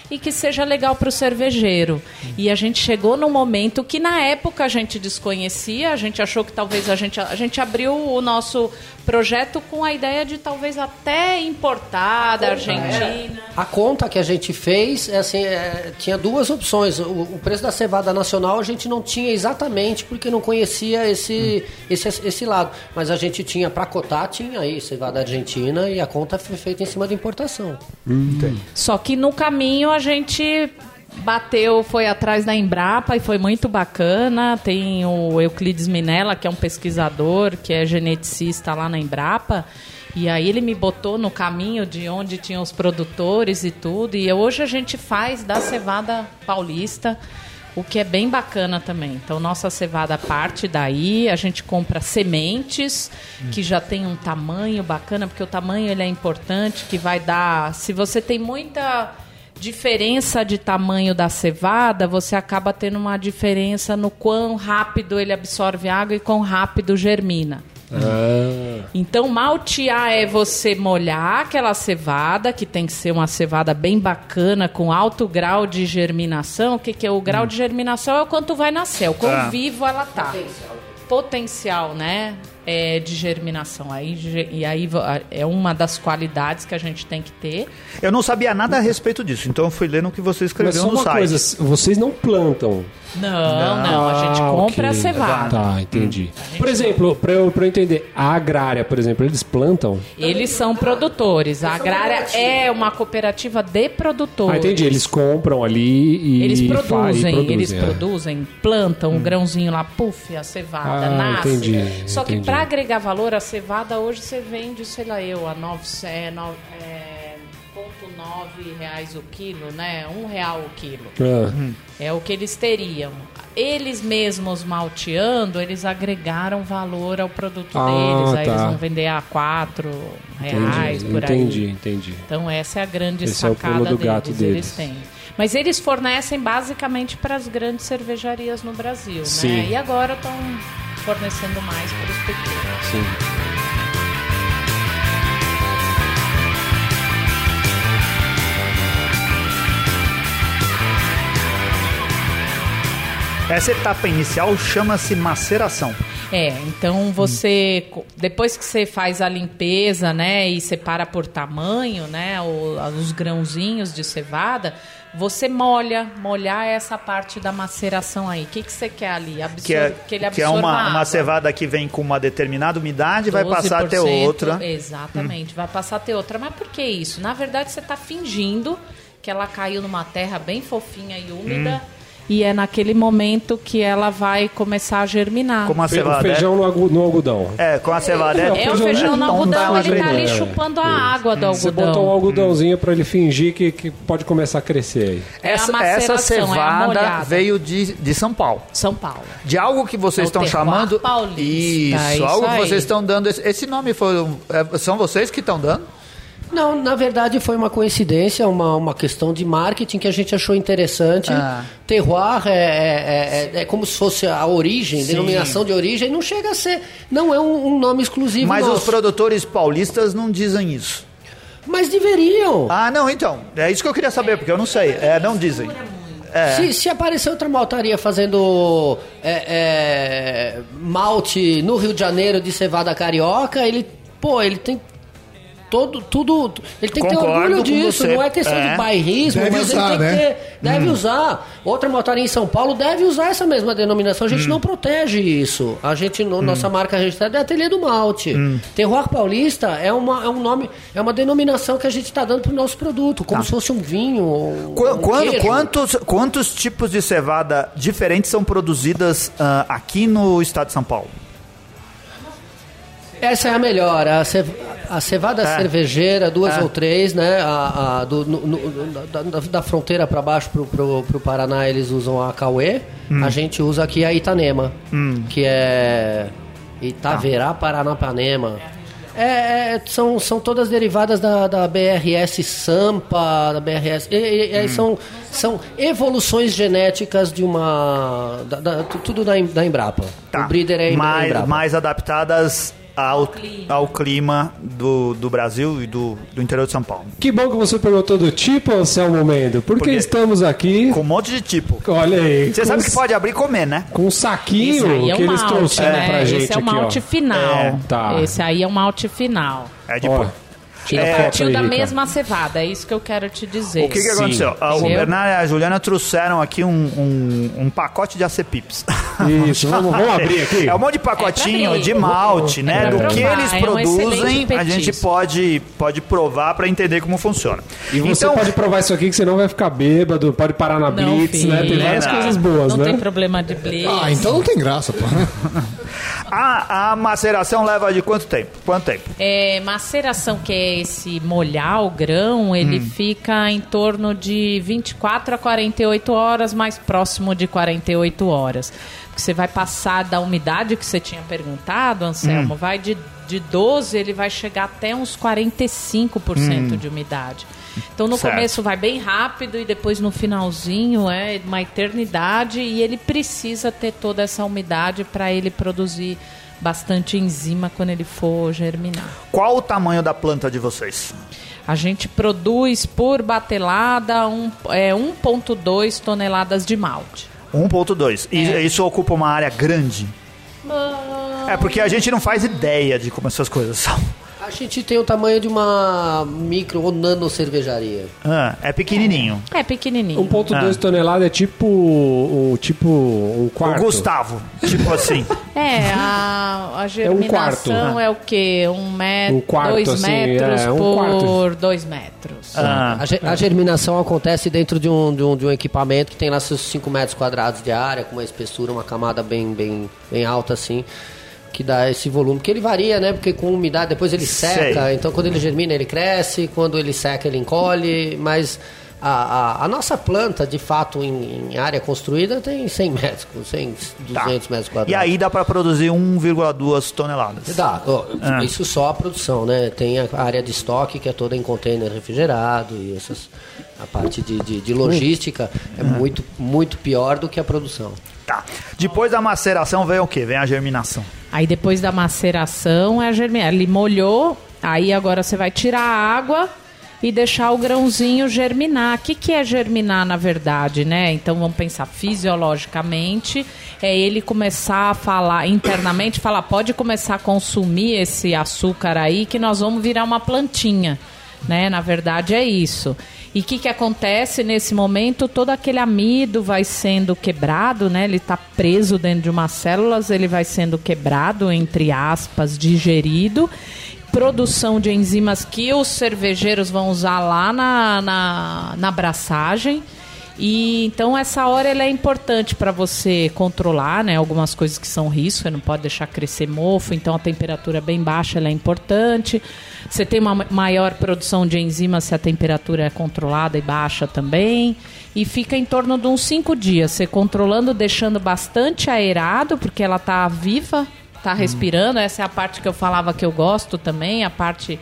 e que seja legal para o cervejeiro. E a gente chegou num momento que na época a gente desconhecia, a gente achou que talvez a gente a gente abriu o nosso projeto com a ideia de talvez até importar da Argentina. A conta que a gente fez, é assim, é, tinha duas opções. O, o preço da cevada nacional a gente não tinha exatamente porque não conhecia esse, esse, esse lado. Mas a gente tinha, para cotar, tinha aí cevada argentina e a conta foi feita em cima da importação. Só que no caminho a gente bateu, foi atrás da Embrapa e foi muito bacana. Tem o Euclides Minella, que é um pesquisador, que é geneticista lá na Embrapa. E aí ele me botou no caminho de onde tinham os produtores e tudo. E hoje a gente faz da cevada paulista, o que é bem bacana também. Então nossa cevada parte daí, a gente compra sementes que já tem um tamanho bacana, porque o tamanho ele é importante, que vai dar, se você tem muita diferença de tamanho da cevada, você acaba tendo uma diferença no quão rápido ele absorve água e quão rápido germina. Ah, Então, maltear é você molhar aquela cevada, que tem que ser uma cevada bem bacana, com alto grau de germinação. O que, que é o grau de germinação? É o quanto vai nascer, o quão Ah. vivo ela tá. Potencial, né? É, de germinação. Aí, e aí é uma das qualidades que a gente tem que ter. Eu não sabia nada a respeito disso, então eu fui lendo o que você mas escreveu só no uma site. coisa, vocês não plantam. Não, não, a gente Ah, compra a ok. cevada. Tá, entendi. Por exemplo, pra eu, pra eu entender, a agrária, por exemplo, eles plantam? Eles são produtores. A agrária é uma cooperativa de produtores. Ah, entendi. Eles compram ali e Eles fa- e produzem, eles é. produzem, plantam o grãozinho lá, puf, a cevada, Ah, nasce. entendi, Só que entendi. para agregar valor, a cevada hoje você vende, sei lá eu, a 9, é, é, reais o quilo, né? Um real o quilo. Ah, É o que eles teriam. Eles mesmos malteando, eles agregaram valor ao produto Ah, deles. Aí tá. eles vão vender a quatro reais entendi, por aí. entendi, entendi. Então essa é a grande Esse é sacada do deles, gato Eles deles. têm. Mas eles fornecem basicamente para as grandes cervejarias no Brasil, Sim. né? E agora estão fornecendo mais para os pequenos. Sim. Essa etapa inicial chama-se maceração. É, então você depois que você faz a limpeza, né, e separa por tamanho, né, os grãozinhos de cevada, você molha, molhar essa parte da maceração aí. O que que você quer ali? Absor Que é, que ele que é uma, uma cevada que vem com uma determinada umidade vai passar a ter 12%, outra. Exatamente, vai passar a ter outra. Mas por que isso? Na verdade, você está fingindo que ela caiu numa terra bem fofinha e úmida. E é naquele momento que ela vai começar a germinar. Como a Fe- cevada. o feijão no, agu- no algodão. É, com a cevada. É o feijão no algodão, ele tá ali É. chupando a água do Você algodão. botou um algodãozinho pra ele fingir que, que pode começar a crescer aí. É a Essa, essa é a cevada molhada. veio de, de São Paulo. São Paulo. De algo que vocês É estão chamando. paulista, isso, isso algo que aí. vocês estão dando. Esse, esse nome foi. é, são vocês que estão dando? Não, na verdade foi uma coincidência, uma, uma questão de marketing que a gente achou interessante. Ah. Terroir é, é, é- é como se fosse a origem, denominação de origem, não chega a ser, não é um, um nome exclusivo Mas os nosso. produtores paulistas não dizem isso. Mas deveriam. Ah, não, então. É isso que eu queria saber, porque eu não sei. É, não dizem. É. Se, se aparecer outra maltaria fazendo é, é, malte no Rio de Janeiro de cevada carioca, ele, pô, ele tem todo, tudo, ele tem que ter orgulho disso, você. não é questão É. de bairrismo, Deve mas usar, ele tem né? que ter, deve usar. Outra maltaria em São Paulo deve usar essa mesma denominação, a gente não protege isso. A gente, no, nossa marca registrada é Ateliê do Malte. Terroir Paulista é, uma, é um nome, é uma denominação que a gente está dando para o nosso produto, como se fosse um vinho, ou Qu- um quando- quantos, quantos tipos de cevada diferentes são produzidas ah, aqui no estado de São Paulo? Essa é a melhor. A, ce- A cevada É. cervejeira, duas É. ou três, né? A, a- do- no- no- da, da- fronteira para baixo pro, pro, pro Paraná eles usam a Cauê. Hum. A gente usa aqui a Itanema, que é Itaverá, Paranapanema. É, é, são, são todas derivadas da, da BRS Sampa, da BRS. e- e- Hum. são, são evoluções genéticas de uma. da- da- tu- tudo da, da Embrapa. Tá. O breeder é mais, Embrapa. mais adaptadas ao, ao clima do, do Brasil e do, do interior de São Paulo. Que bom que você perguntou do tipo, Anselmo Mendo, porque, Porque- estamos aqui. Com um monte de tipo. Olha aí. Você sabe que pode abrir e comer, né? Com um Esse saquinho aí é que o eles malte, trouxeram né? pra gente Esse é o malte ó. final. É, tá. Esse aí é o malte final. É de Ó, É, partiu aí, da mesma cevada, é isso que eu quero te dizer. O que, que Sim. aconteceu? Ah, O? Bernardo e a Juliana trouxeram aqui um, um, um pacote de ACPIPs. Isso, vamos, vamos abrir aqui. É um monte de pacotinho É de malte, É né? Do provar, que eles é um produzem, excelente a gente pode, pode provar para entender como funciona. E você então, pode provar isso aqui que você não vai ficar bêbado, pode parar na Não, Blitz, né? Tem filho. várias Não. coisas boas, Não né? tem problema de blitz. Ah, então não tem graça, pô. a, a maceração leva de quanto tempo? Quanto tempo? É, maceração, que é esse molhar o grão, ele Hum. fica em torno de 24 a 48 horas, mais próximo de 48 horas. Porque você vai passar da umidade que você tinha perguntado, Hum. Anselmo, vai de, de 12, ele vai chegar até uns 45% de umidade. Então no Hum. Certo. começo vai bem rápido e depois no finalzinho é uma eternidade e ele precisa ter toda essa umidade para ele produzir bastante enzima quando ele for germinar. Qual o tamanho da planta de vocês? A gente produz por batelada um, é, 1,2 toneladas de malte. 1.2. E É. isso ocupa uma área grande? É porque a gente não faz ideia de como essas coisas são. A gente tem o tamanho de uma micro ou nano cervejaria. Ah, é pequenininho. É pequenininho. 1.2 tonelada é tipo um tipo um quarto. O Gustavo, tipo assim. É, a, a um germinação quarto. é, o quê? Um metro, Um quarto, dois assim, metros é, um por quarto. dois metros. Ah, A, a germinação acontece dentro de um, de, um, de um equipamento que tem lá seus 5 metros quadrados de área, com uma espessura, uma camada bem, bem, bem alta assim, que dá esse volume. Que ele varia, né? Porque com umidade depois ele seca, Sei. então quando ele germina ele cresce, quando ele seca ele encolhe, mas a, a, a nossa planta, de fato, em, em área construída, tem 100 metros, 100, 200 tá. metros quadrados. E aí dá pra produzir 1,2 toneladas. Dá, Ah. isso só a produção, né? Tem a área de estoque que é toda em container refrigerado e essas, a parte de, de, de logística é muito, muito pior do que a produção. Tá. Depois da maceração vem o quê? Vem a germinação. Aí depois da maceração é a germinação. Ele molhou, aí agora você vai tirar a água e deixar o grãozinho germinar. O que, que é germinar, na verdade, né? Então vamos pensar fisiologicamente, é ele começar a falar internamente, falar, pode começar a consumir esse açúcar aí que nós vamos virar uma plantinha. Né? Na verdade é isso. E o que, que acontece nesse momento? Todo aquele amido vai sendo quebrado, né? Ele está preso dentro de umas células, ele vai sendo quebrado, entre aspas, digerido. Produção de enzimas que os cervejeiros vão usar lá na, na, na abraçagem. E então essa hora ela é importante para você controlar, né? Algumas coisas que são risco, você não pode deixar crescer mofo, então a temperatura bem baixa é importante. Você tem uma ma- maior produção de enzimas se a temperatura é controlada e baixa também. E fica em torno de uns cinco dias, você controlando, deixando bastante aerado, porque ela tá viva, tá respirando. Essa é a parte que eu falava que eu gosto também, a parte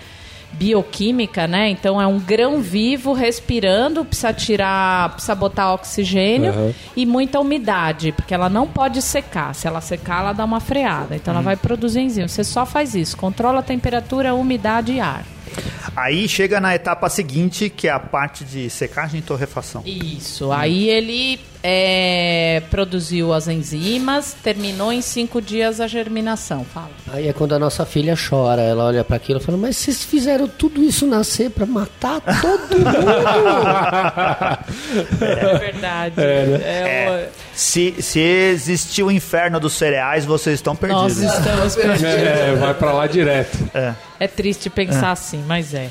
bioquímica, né? Então é um grão vivo respirando, precisa tirar, precisa botar oxigênio Uhum. e muita umidade, porque ela não pode secar. Se ela secar, ela dá uma freada. Então ela vai produzir enzima. Você só faz isso, controla a temperatura, umidade e ar. Aí chega na etapa seguinte, que é a parte de secagem e torrefação. Isso. Aí ele é, produziu as enzimas, terminou em cinco dias a germinação. Fala. Aí é quando a nossa filha chora, ela olha para aquilo e fala: Mas vocês fizeram tudo isso nascer para matar todo mundo? É verdade. É, Se, se existir o inferno dos cereais, vocês estão Nós perdidos. estamos perdidos. É, vai pra lá direto. É triste pensar assim, mas é.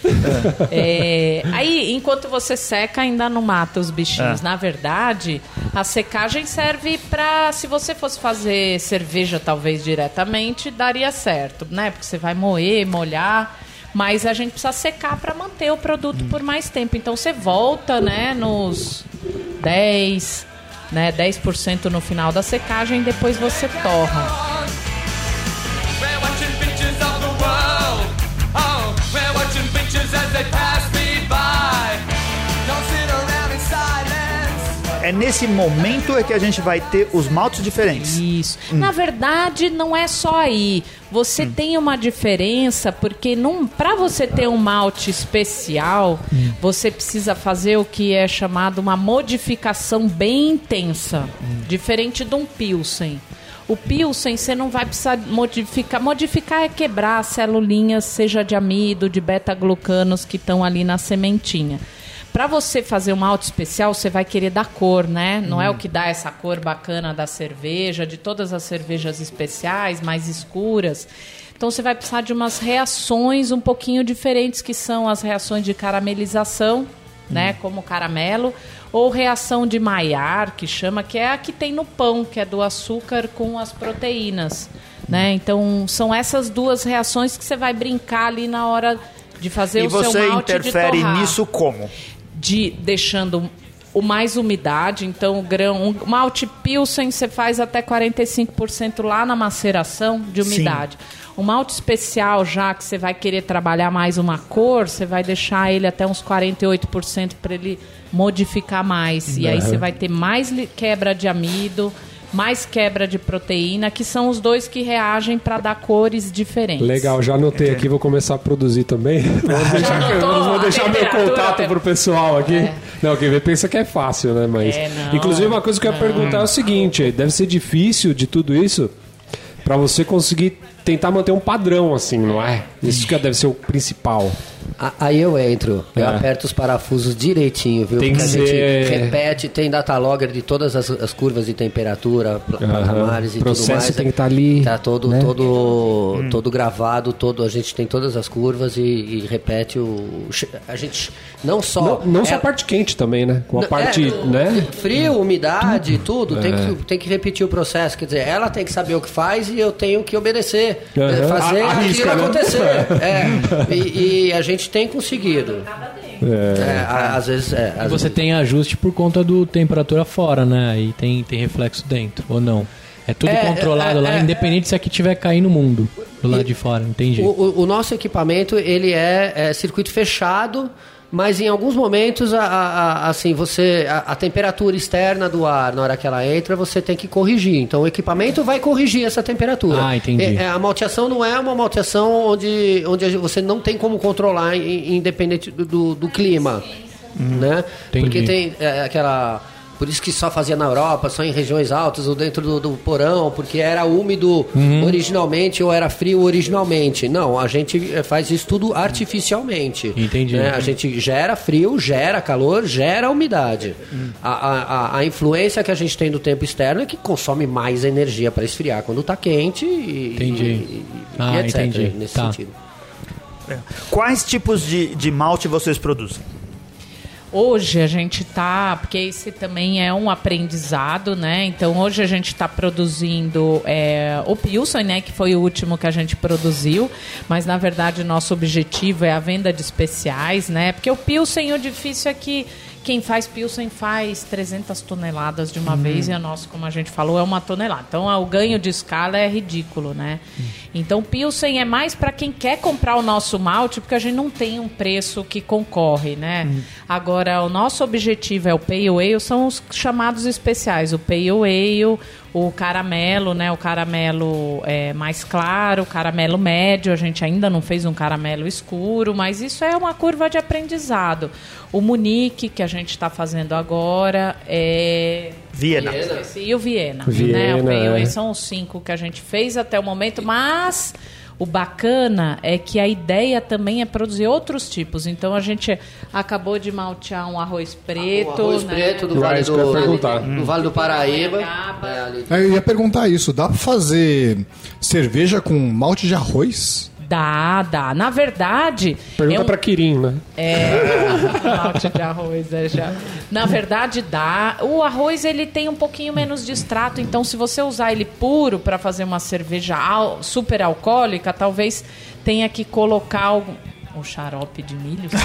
É, Aí, enquanto você seca, ainda não mata os bichinhos. É. Na verdade, a secagem serve pra. Se você fosse fazer cerveja, talvez diretamente, daria certo, né? Porque você vai moer, molhar. Mas a gente precisa secar para manter o produto por mais tempo. Então você volta, né, nos 10, né, 10% no final da secagem, depois você torra. É nesse momento é que a gente vai ter os maltes diferentes. Isso. Na verdade, não é só aí. Você tem uma diferença porque para você ter um malte especial, você precisa fazer o que é chamado uma modificação bem intensa, diferente de um pilsen. O pilsen você não vai precisar modificar. Modificar é quebrar as celulinhas, seja de amido, de beta-glucanos que estão ali na sementinha. Para você fazer um malte especial, você vai querer dar cor, né? Não é o que dá essa cor bacana da cerveja, de todas as cervejas especiais, mais escuras. Então você vai precisar de umas reações um pouquinho diferentes, que são as reações de caramelização, né? Como caramelo, ou reação de Maillard, que chama, que é a que tem no pão, que é do açúcar com as proteínas. Né? Então são essas duas reações que você vai brincar ali na hora de fazer E o seu você malte interfere de torrar nisso como? De deixando o mais umidade, então o grão, um malte pilsen você faz até 45% lá na maceração de umidade. O malte especial já que você vai querer trabalhar mais uma cor, você vai deixar ele até uns 48% para ele modificar mais. E aí você vai ter mais quebra de amido, mais quebra de proteína, que são os dois que reagem para dar cores diferentes. Legal, já anotei aqui, vou começar a produzir também. Vou deixar, anotou vou deixar meu contato pro pessoal aqui. Não, quem vê pensa que é fácil, né? Mas. É, não. Inclusive, uma coisa que eu ia perguntar é o seguinte: deve ser difícil de tudo isso pra você conseguir tentar manter um padrão, assim, não é? Isso que deve ser o principal. A- Aí eu entro, eu É. aperto os parafusos direitinho, viu? Tem Porque que a gente ser- repete, tem datalogger de todas as, as curvas de temperatura, patamares e O processo tudo mais. tem que estar ali, Tá todo, né? todo, todo gravado, todo, a gente tem todas as curvas e, e repete o. A gente não só. Não, não só é- a parte quente também, né? Com a não, parte, é, né? Frio, umidade, tudo, tem, É. que, tem que repetir o processo. Quer dizer, ela tem que saber o que faz e eu tenho que obedecer. É, Fazer A- arrisca, aquilo né? acontecer. É. E, e a gente tem conseguido. É, a- às vezes. É, às Você tem ajuste por conta do temperatura fora, né? Aí tem, tem reflexo dentro, ou não? É tudo É, controlado é, lá, é, independente se aqui tiver caindo no mundo, do lado de fora, entendi. O, o- o nosso equipamento ele é, é circuito fechado, mas em alguns momentos a, a- a- assim você a, a temperatura externa do ar na hora que ela entra você tem que corrigir. Então o equipamento vai corrigir essa temperatura. Ah, entendi. É- é, a malteação não é uma malteação onde, onde você não tem como controlar in- independente do, do- do clima, né? Entendi. Porque tem é, aquela por isso que só fazia na Europa, só em regiões altas ou dentro do, do porão, porque era úmido Uhum. originalmente ou era frio originalmente. Não, a gente eh, faz isso tudo artificialmente. Entendi. né? A gente gera frio, gera calor, gera umidade. A, a, a- a influência que a gente tem do tempo externo é que consome mais energia para esfriar quando está quente e, Entendi. e, e- Ah, e etc. entendi. Nesse Tá. sentido. Quais tipos de, de malte vocês produzem? Hoje a gente tá, porque esse também é um aprendizado, né? Então hoje a gente está produzindo é, o Pilsen, né? Que foi o último que a gente produziu, mas na verdade nosso objetivo é a venda de especiais, né? Porque o Pilsen, o difícil é que quem faz Pilsen faz 300 toneladas de uma vez e a nossa, como a gente falou, é uma tonelada. Então o ganho de escala é ridículo, né? Então Pilsen é mais para quem quer comprar o nosso malte, porque a gente não tem um preço que concorre, né? Agora, o nosso objetivo é o Pale Ale, são os chamados especiais, o Pale Ale, o caramelo, né? O caramelo é, mais claro, o caramelo médio, a gente ainda não fez um caramelo escuro, mas isso é uma curva de aprendizado. O Munique, que a gente está fazendo agora, é... Viena. Esqueci, E o Viena. Viena, né? É. são os cinco que a gente fez até o momento, mas o bacana é que a ideia também é produzir outros tipos. Então a gente acabou de maltear um arroz preto. o arroz né? preto do Vale do, perguntar. do Vale do Paraíba. É, ali. Eu ia perguntar isso, dá pra fazer cerveja com malte de arroz? Dá, dá. Na verdade. Pergunta é um- pra Kirin, né? É, malte de arroz, é já. Na verdade, dá. O arroz ele tem um pouquinho menos de extrato, então se você usar ele puro para fazer uma cerveja al- super alcoólica, talvez tenha que colocar algum- com xarope de milho.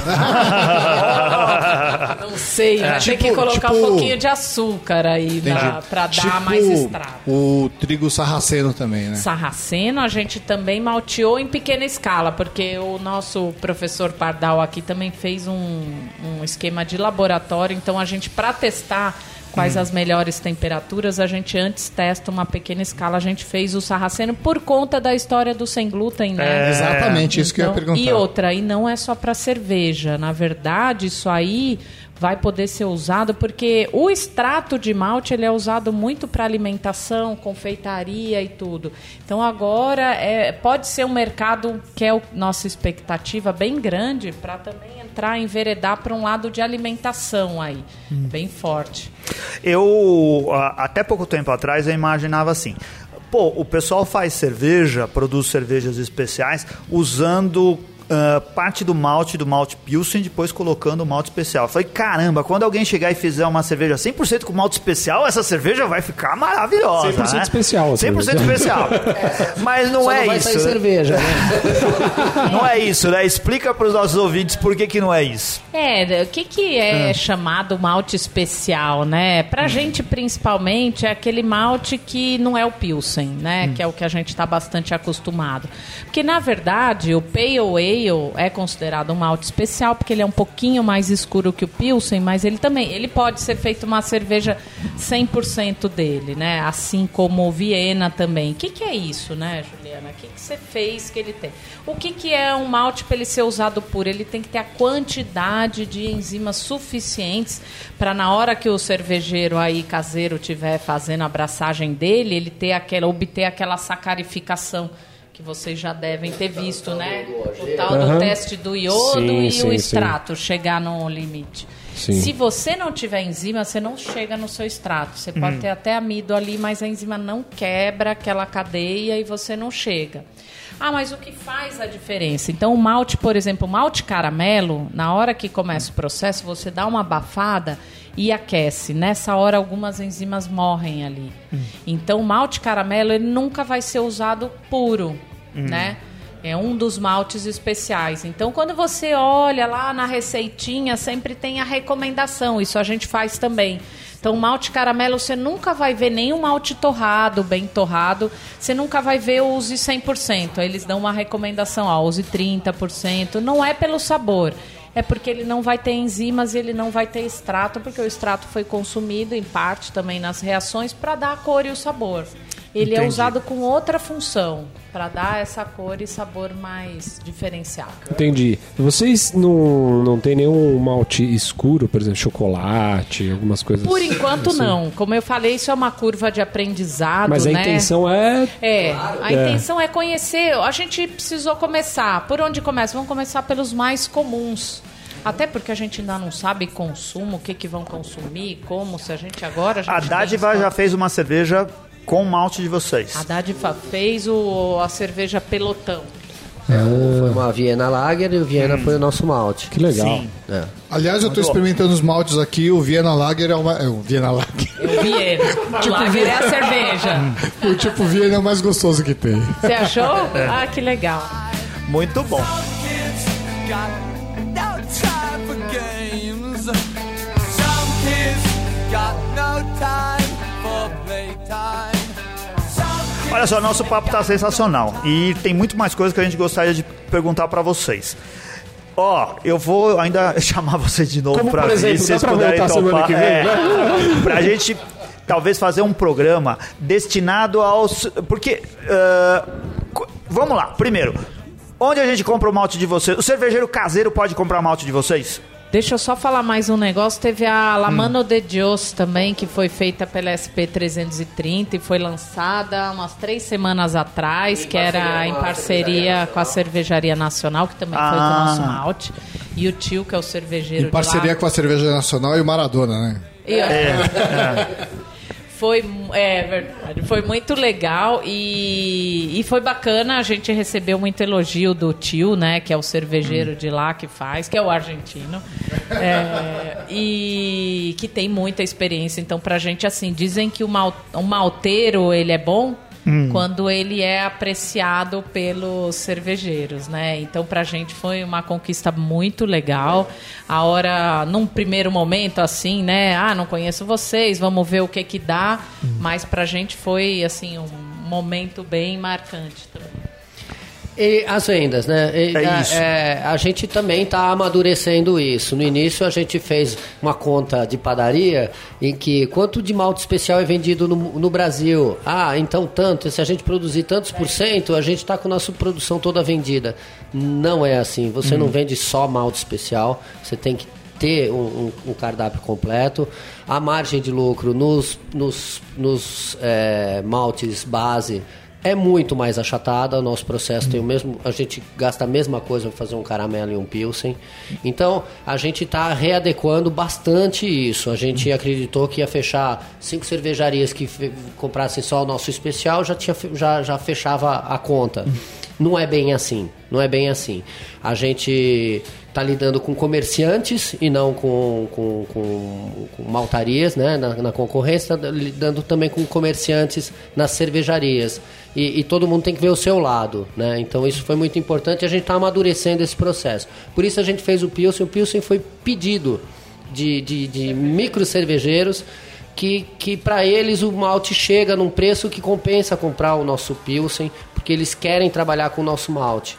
Não sei, vai ter que Tipo- colocar um tipo- pouquinho de açúcar aí pra, pra dar mais extrato. Tipo O trigo sarraceno também, né? Sarraceno a gente também malteou em pequena escala, porque o nosso professor Pardal aqui também fez um, um esquema de laboratório, então a gente, para testar quais as melhores temperaturas, a gente antes testa uma pequena escala, a gente fez o sarraceno por conta da história do sem glúten, né? Exatamente, isso que eu ia Então, perguntar. E outra, e não é só para cerveja. Na verdade, isso aí vai poder ser usado porque o extrato de malte ele é usado muito para alimentação, confeitaria e tudo. Então agora é, pode ser um mercado que é a nossa expectativa bem grande para também entrar enveredar para um lado de alimentação aí, bem forte. Eu, até pouco tempo atrás, eu imaginava assim. Pô, o pessoal faz cerveja, produz cervejas especiais, usando ah, parte do malte do malte Pilsen, depois colocando o malte especial. Eu falei, caramba, quando alguém chegar e fizer uma cerveja 100% com malte especial, essa cerveja vai ficar maravilhosa. 100% né? especial, a 100% cerveja. especial. Mas não Só é não vai isso. sair né? cerveja, né? Não é isso, né? Explica para os nossos ouvintes por que, que não é isso. É, o que, que é chamado malte especial, né? Pra gente, principalmente, é aquele malte que não é o Pilsen, né? Que é o que a gente está bastante acostumado. Porque, na verdade, o Pale Ale é considerado um malte especial, porque ele é um pouquinho mais escuro que o Pilsen, mas ele também, ele pode ser feito uma cerveja 100% dele, né? Assim como Viena também. O que, que é isso, né, Juliana? O que, que você fez que ele tem? O que, que é um malte para ele ser usado puro? Ele tem que ter a quantidade de enzimas suficientes para na hora que o cervejeiro aí caseiro estiver fazendo a abraçagem dele, ele ter aquela, obter aquela sacarificação que vocês já devem ter visto, né? O tal do teste do iodo Sim, e sim, o sim. extrato chegar no limite. Sim. Se você não tiver enzima, você não chega no seu extrato. Você pode ter até amido ali, mas a enzima não quebra aquela cadeia e você não chega. Ah, mas o que faz a diferença? Então, o malte, por exemplo, o malte caramelo, na hora que começa o processo, você dá uma abafada e aquece. Nessa hora, algumas enzimas morrem ali. Então, o malte caramelo, ele nunca vai ser usado puro, né? É um dos maltes especiais. Então, quando você olha lá na receitinha, sempre tem a recomendação. Isso a gente faz também. Então, malte caramelo, você nunca vai ver nenhum malte torrado, bem torrado. Você nunca vai ver o use 100%. Aí Eles dão uma recomendação, ó, use 30%. Não é pelo sabor. É porque ele não vai ter enzimas e ele não vai ter extrato, porque o extrato foi consumido, em parte, também nas reações, para dar a cor e o sabor. Ele é Entendi. usado com outra função, para dar essa cor e sabor mais diferenciado. Entendi. Vocês não, não tem nenhum malte escuro, por exemplo, chocolate, algumas coisas Por enquanto, assim? não. Como eu falei, isso é uma curva de aprendizado, Mas a né? intenção é. É, a É. intenção é conhecer. A gente precisou começar. Por onde começa? Vamos começar pelos mais comuns. Até porque a gente ainda não sabe consumo, o que, que vão consumir, como, se a gente agora... A, gente A Dádiva já fez uma cerveja com o malte de vocês. A Dádiva fez o, a cerveja pelotão. Foi uma Viena Lager e o Viena foi o nosso malte. Que legal. Sim. É. Aliás, eu estou experimentando os maltes aqui. O Viena Lager é, uma, é o Viena Lager. Eu vi ele. O Lager é a cerveja. o tipo Viena é o mais gostoso que tem. Você achou? Ah, que legal. Muito bom. kids got no time for games. Some Olha só, nosso papo tá sensacional e tem muito mais coisas que a gente gostaria de perguntar pra vocês. Ó, eu vou ainda chamar vocês de novo vir, exemplo, se vocês puderem topar. que vem, é, né? pra gente talvez fazer um programa destinado aos. Porque. co- vamos lá, primeiro. Onde a gente compra o malte de vocês? O cervejeiro caseiro pode comprar malte de vocês? Deixa eu só falar mais um negócio. Teve a La Mano de Dios também, que foi feita pela SP330 e foi lançada umas três semanas atrás, que era em parceria com a Cervejaria Nacional, que também foi com o Ah. nosso malte. E o tio, que é o cervejeiro Em parceria de lá. com a Cerveja Nacional e o Maradona, né? E- Foi, é verdade, foi muito legal e, e foi bacana. A gente recebeu muito elogio do tio, né? Que é o cervejeiro de lá que faz, que é o argentino. É, e que tem muita experiência. Então, pra gente, assim, dizem que o, mal, o malteiro, ele é bom, quando ele é apreciado pelos cervejeiros, né? Então pra gente foi uma conquista muito legal. A hora, num primeiro momento assim, né? Ah, não conheço vocês, vamos ver o que que dá. Mas pra gente foi assim um momento bem marcante também. E as vendas, né? E, É a, isso. é, a gente também está amadurecendo isso. No início a gente fez uma conta de padaria em que quanto de malte especial é vendido no, no Brasil? Ah, então tanto. Se a gente produzir tantos por cento, a gente está com a nossa produção toda vendida. Não é assim. Você não vende só malte especial. Você tem que ter um, um- um cardápio completo. A margem de lucro nos, nos, nos é, maltes base é muito mais achatada. O nosso processo tem o mesmo. A gente gasta a mesma coisa para fazer um caramelo e um pilsen. Então a gente está readequando bastante isso. A gente acreditou que ia fechar cinco cervejarias que comprassem só o nosso especial já, tinha, já, já fechava a conta. Não é bem assim. Não é bem assim. A gente está lidando com comerciantes e não com, com, com, com maltarias né, na, na concorrência, tá lidando também com comerciantes nas cervejarias. E, e todo mundo tem que ver o seu lado. Né? Então isso foi muito importante e a gente está amadurecendo esse processo. Por isso a gente fez o Pilsen. O Pilsen foi pedido de, de, de micro cervejeiros que, que para eles o malte chega num preço que compensa comprar o nosso Pilsen, porque eles querem trabalhar com o nosso malte.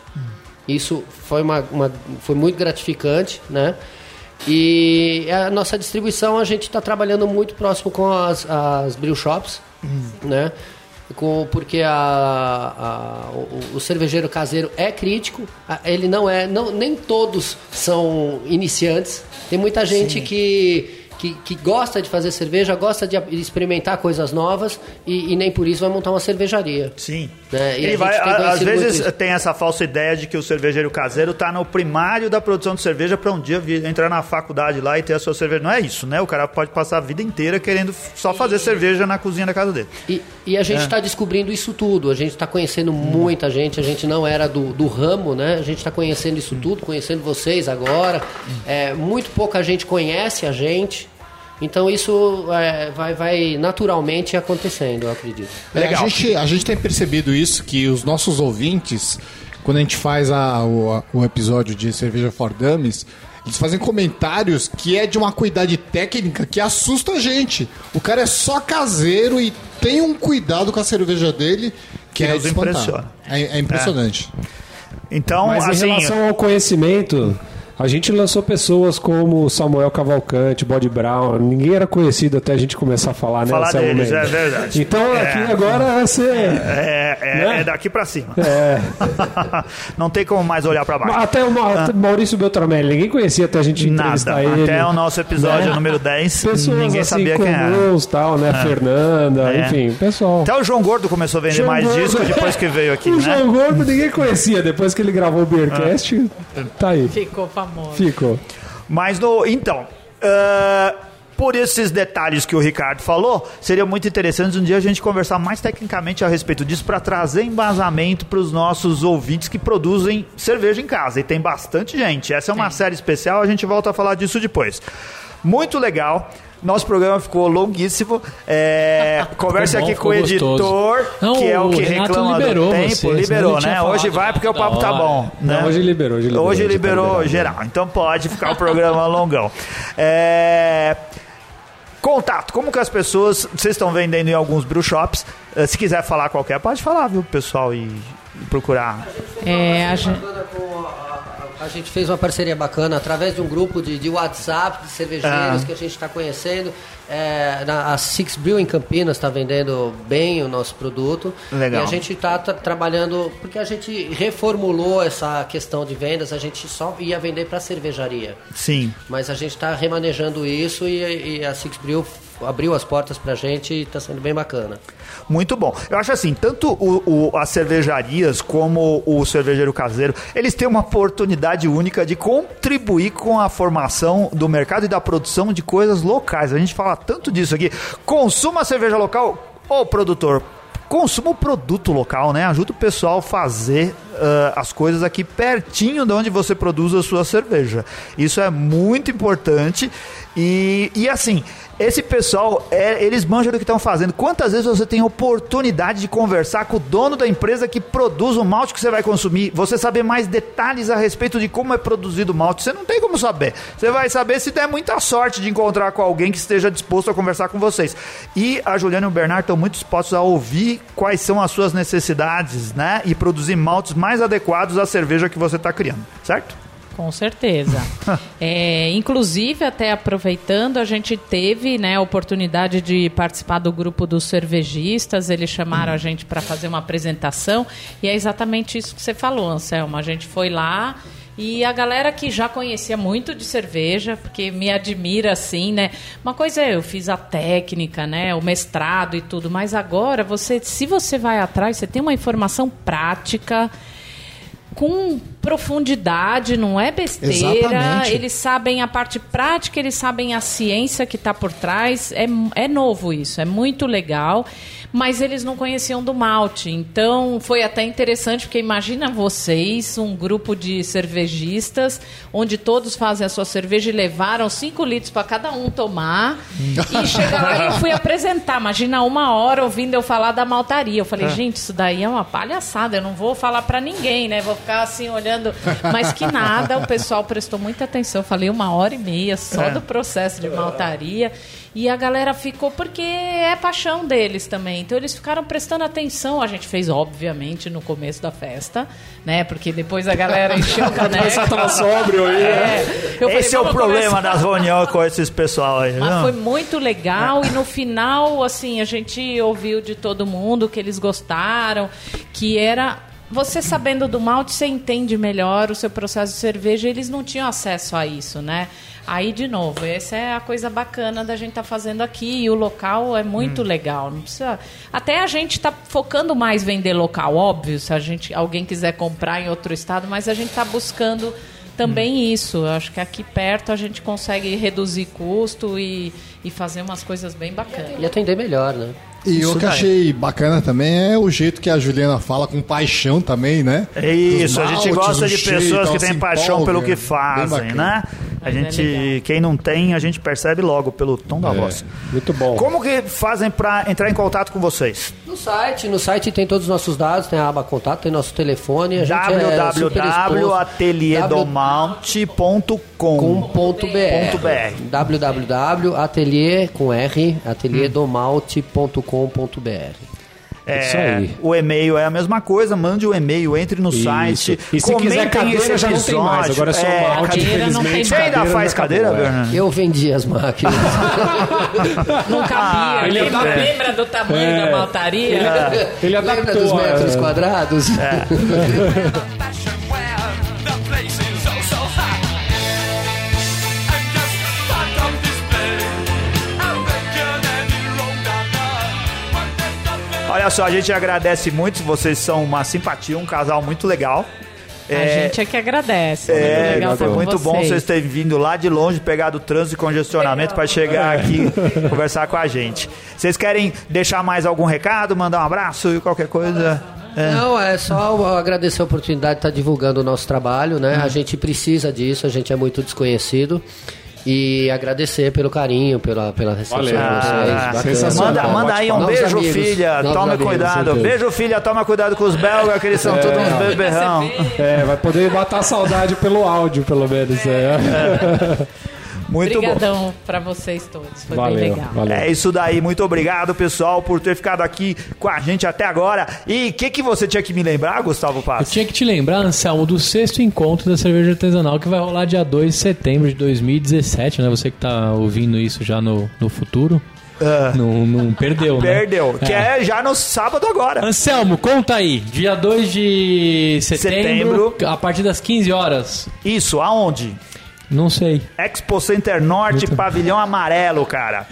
Isso foi, uma, uma- foi muito gratificante, né? E a nossa distribuição a gente está trabalhando muito próximo com as, as brew shops, né? Com, porque a, a- o, o cervejeiro caseiro é crítico, ele não é, não, nem todos são iniciantes. Tem muita gente que, que, que gosta de fazer cerveja, gosta de experimentar coisas novas e, e nem por isso vai montar uma cervejaria. Sim. Né? E Ele vai, a- às muito vezes isso. tem essa falsa ideia de que o cervejeiro caseiro está no primário da produção de cerveja para um dia vir- entrar na faculdade lá e ter a sua cerveja. Não é isso, né? O cara pode passar a vida inteira querendo só fazer cerveja na cozinha da casa dele. E, e a gente É. está descobrindo isso tudo, a gente está conhecendo muita gente, a gente não era do, do ramo, né? A gente está conhecendo isso tudo, conhecendo vocês agora. É, muito pouca gente conhece a gente. Então isso é, vai, vai naturalmente acontecendo, eu acredito. É, Legal. a, gente, a gente tem percebido isso, que os nossos ouvintes, quando a gente faz a- o, a- o episódio de Cerveja for Dummies, eles fazem comentários que é de uma cuidade técnica que assusta a gente. O cara é só caseiro e tem um cuidado com a cerveja dele que, Que é impressiona. É, é impressionante. Então, Mas assim. em relação ao conhecimento, a gente lançou pessoas como Samuel Cavalcante, Body Brown. Ninguém era conhecido até a gente começar a falar, né? Falar deles, Mendes? é verdade. Então É. aqui agora vai ser. É, é- Né? é daqui pra cima. É. Não tem como mais olhar pra baixo. Até o Ma- Maurício Beltramelli, ninguém conhecia até a gente entrevistar Ah. Nada. ele. Até o nosso episódio Né? número 10, Pessoas ninguém assim, sabia quem era. comuns, tal, né? Fernanda, É. enfim, pessoal. Até o João Gordo começou a vender João mais Gordo. disco depois que veio aqui, o né? João Gordo ninguém conhecia. Depois que ele gravou o Beercast, tá aí. Ficou famoso. Ficou. Mas no. Então. ah, por esses detalhes que o Ricardo falou, seria muito interessante um dia a gente conversar mais tecnicamente a respeito disso para trazer embasamento para os nossos ouvintes que produzem cerveja em casa. E tem bastante gente. Essa é uma série especial, a gente volta a falar disso depois. Muito legal. Nosso programa ficou longuíssimo. É, converse bom, aqui com o editor, Não, que é o o que Renato reclama liberou do tempo. você, senão liberou, né? Hoje vai porque o papo tá bom. né? Não, hoje liberou, hoje liberou. Hoje tá liberou geral, então pode ficar o programa longão. É, Contato, como que as pessoas. Vocês estão vendendo em alguns brew shops. eh, Se quiser falar qualquer, pode falar, viu, pessoal, e, e procurar. É, a gente, a- gente fez uma parceria bacana através de um grupo de, de WhatsApp de cervejeiros Ah. que a gente está conhecendo. É, na, a Six Brew em Campinas está vendendo bem o nosso produto. Legal. E a gente está trabalhando, porque a gente reformulou essa questão de vendas, a gente só ia vender para cervejaria. Sim. Mas a gente está remanejando isso e, e a Six Brew abriu as portas para a gente e está sendo bem bacana. Muito bom. Eu acho assim, tanto o, o- as cervejarias como o cervejeiro caseiro, eles têm uma oportunidade única de contribuir com a formação do mercado e da produção de coisas locais. A gente fala tanto disso aqui. Consuma cerveja local, ô produtor. Consuma o produto local, né? Ajuda o pessoal a fazer ah, as coisas aqui pertinho de onde você produz a sua cerveja. Isso é muito importante. E, e assim, esse pessoal, é, eles manjam do que estão fazendo. Quantas vezes você tem oportunidade de conversar com o dono da empresa que produz o malte que você vai consumir? Você saber mais detalhes a respeito de como é produzido o malte. Você não tem como saber. Você vai saber se der muita sorte de encontrar com alguém que esteja disposto a conversar com vocês. E a Juliana e o Bernardo estão muito dispostos a ouvir quais são as suas necessidades, né? E produzir maltes mais adequados à cerveja que você está criando, certo? Com certeza. É, inclusive, até aproveitando, a gente teve né, a oportunidade de participar do grupo dos cervejistas. Eles chamaram a gente para fazer uma apresentação. E é exatamente isso que você falou, Anselmo. A gente foi lá. E a galera que já conhecia muito de cerveja, porque me admira assim, né? Uma coisa é, eu fiz a técnica, né? O mestrado e tudo, mas agora você, se você vai atrás, você tem uma informação prática, com profundidade, não é besteira. Exatamente. Eles sabem a parte prática, eles sabem a ciência que está por trás. É, é novo isso, é muito legal. Mas eles não conheciam do malte. Então foi até interessante, porque imagina vocês, um grupo de cervejistas, onde todos fazem a sua cerveja e levaram 5 litros para cada um tomar. e chega lá e fui apresentar. Imagina uma hora ouvindo eu falar da maltaria. Eu falei, gente, isso daí é uma palhaçada. Eu não vou falar para ninguém, né? Vou ficar assim olhando. Mas que nada, o pessoal prestou muita atenção. Eu falei uma hora e meia só do processo de maltaria. E a galera ficou porque é paixão deles também. Então eles ficaram prestando atenção. A gente fez, obviamente, no começo da festa, né? Porque depois a galera encheu o caneco. tava sóbrio aí, É. Eu falei, Esse é o "Vamos problema começar." das reuniões com esses pessoal aí. Mas não? foi muito legal e no final, assim, a gente ouviu de todo mundo que eles gostaram, que era você sabendo do malte, você entende melhor o seu processo de cerveja. Eles não tinham acesso a isso, né? Aí, de novo, essa é a coisa bacana da gente estar fazendo aqui. E o local é muito legal. Não precisa... Até a gente está focando mais em vender local, óbvio, se a gente, alguém quiser comprar em outro estado, mas a gente está buscando também isso. Eu acho que aqui perto a gente consegue reduzir custo e, e fazer umas coisas bem bacanas. E atender melhor, né? E o que eu achei bacana também é o jeito que a Juliana fala com paixão também, né? É isso, a gente maltes, gosta de pessoas que têm paixão empolga, pelo que fazem, né? A Mas é gente, legal. quem não tem, a gente percebe logo pelo tom da voz. Muito bom. Como que fazem pra entrar em contato com vocês? No site, no site tem todos os nossos dados, tem a aba contato, tem nosso telefone. A gente é super exposto. www.atelierdomalt.com com ponto .br. Ponto BR. www.atelier com R, atelierdomalte.com.br. É, Isso aí. O e-mail é a mesma coisa, mande o e-mail, entre no Isso. site. E se quiser cadeira, já não tem mais. Agora é só É, cadeira não tem infelizmente. Você ainda cadeira faz cadeira, é. Bernardo? Eu vendi as máquinas. Não cabia. Ah, ele lembra, adaptou. lembra do tamanho É. da maltaria? Ele Lembra adaptou. dos metros é. quadrados? Fashion Olha só, a gente agradece muito, vocês são uma simpatia, um casal muito legal. A gente é que agradece. É, muito legal foi muito bom vocês terem vindo lá de longe, pegado o trânsito e congestionamento para chegar aqui conversar com a gente. Vocês querem deixar mais algum recado, mandar um abraço e qualquer coisa? É. Não, é só agradecer a oportunidade de estar divulgando o nosso trabalho, né? Hum. A gente precisa disso, a gente é muito desconhecido. E agradecer pelo carinho, pela, pela recepção Valeu. de vocês. Ah. Manda, manda aí um Novos beijo, amigos, filha. Tome amigos, cuidado. Beijo, filha. Toma cuidado com os belgas, que eles são todos uns beberrão. É, vai poder matar a saudade pelo áudio, pelo menos. É. Muito bom. Obrigadão pra vocês todos. Foi bem Valeu, legal. valeu. É isso daí, muito obrigado pessoal por ter ficado aqui com a gente até agora. E o que, que você tinha que me lembrar, Gustavo Eu Paz? tinha que te lembrar, Anselmo, do sexto encontro da cerveja artesanal que vai rolar dia 2 de setembro de 2017, né? Você que tá ouvindo isso já no, no futuro. Não, não perdeu, né? Perdeu, que é já no sábado agora. Anselmo, conta aí. Dia 2 de setembro, Setembro. a partir das 15 horas. Isso, aonde? Não sei. Expo Center Norte, pavilhão amarelo, cara.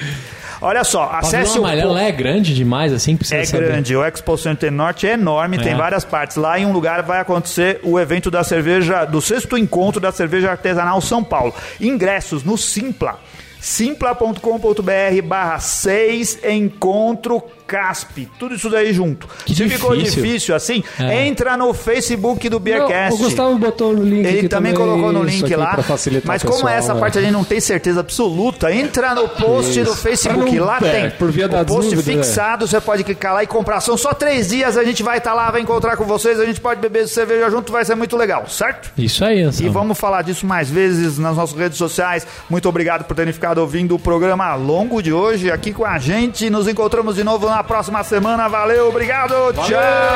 Olha só, acesse Pavilhão o. amarelo é grande demais, assim, precisa É saber. grande, o Expo Center Norte é enorme, tem É. várias partes. Lá em um lugar vai acontecer o evento da cerveja, do sexto encontro da cerveja artesanal São Paulo. Ingressos no Simpla. simpla.com.br barra 6 encontro casp. Tudo isso daí junto. Que Se ficou difícil. difícil assim, É. entra no Facebook do Não, Beercast. o Gustavo botou no link Ele aqui também colocou no link lá. pra facilitar Mas como pessoal, essa é. parte a gente não tem certeza absoluta, entra no post Isso. do Facebook. Não- Lá é, tem por via o post dúvida, é. fixado. Você pode clicar lá e comprar. São só três dias. A gente vai estar lá, vai encontrar com vocês. A gente pode beber cerveja junto. Vai ser muito legal, certo? Isso aí, E Anselmo. vamos falar disso mais vezes nas nossas redes sociais. Muito obrigado por terem ficado ouvindo o programa longo de hoje aqui com a gente. Nos encontramos de novo na próxima semana. Valeu, obrigado, tchau! Obrigado.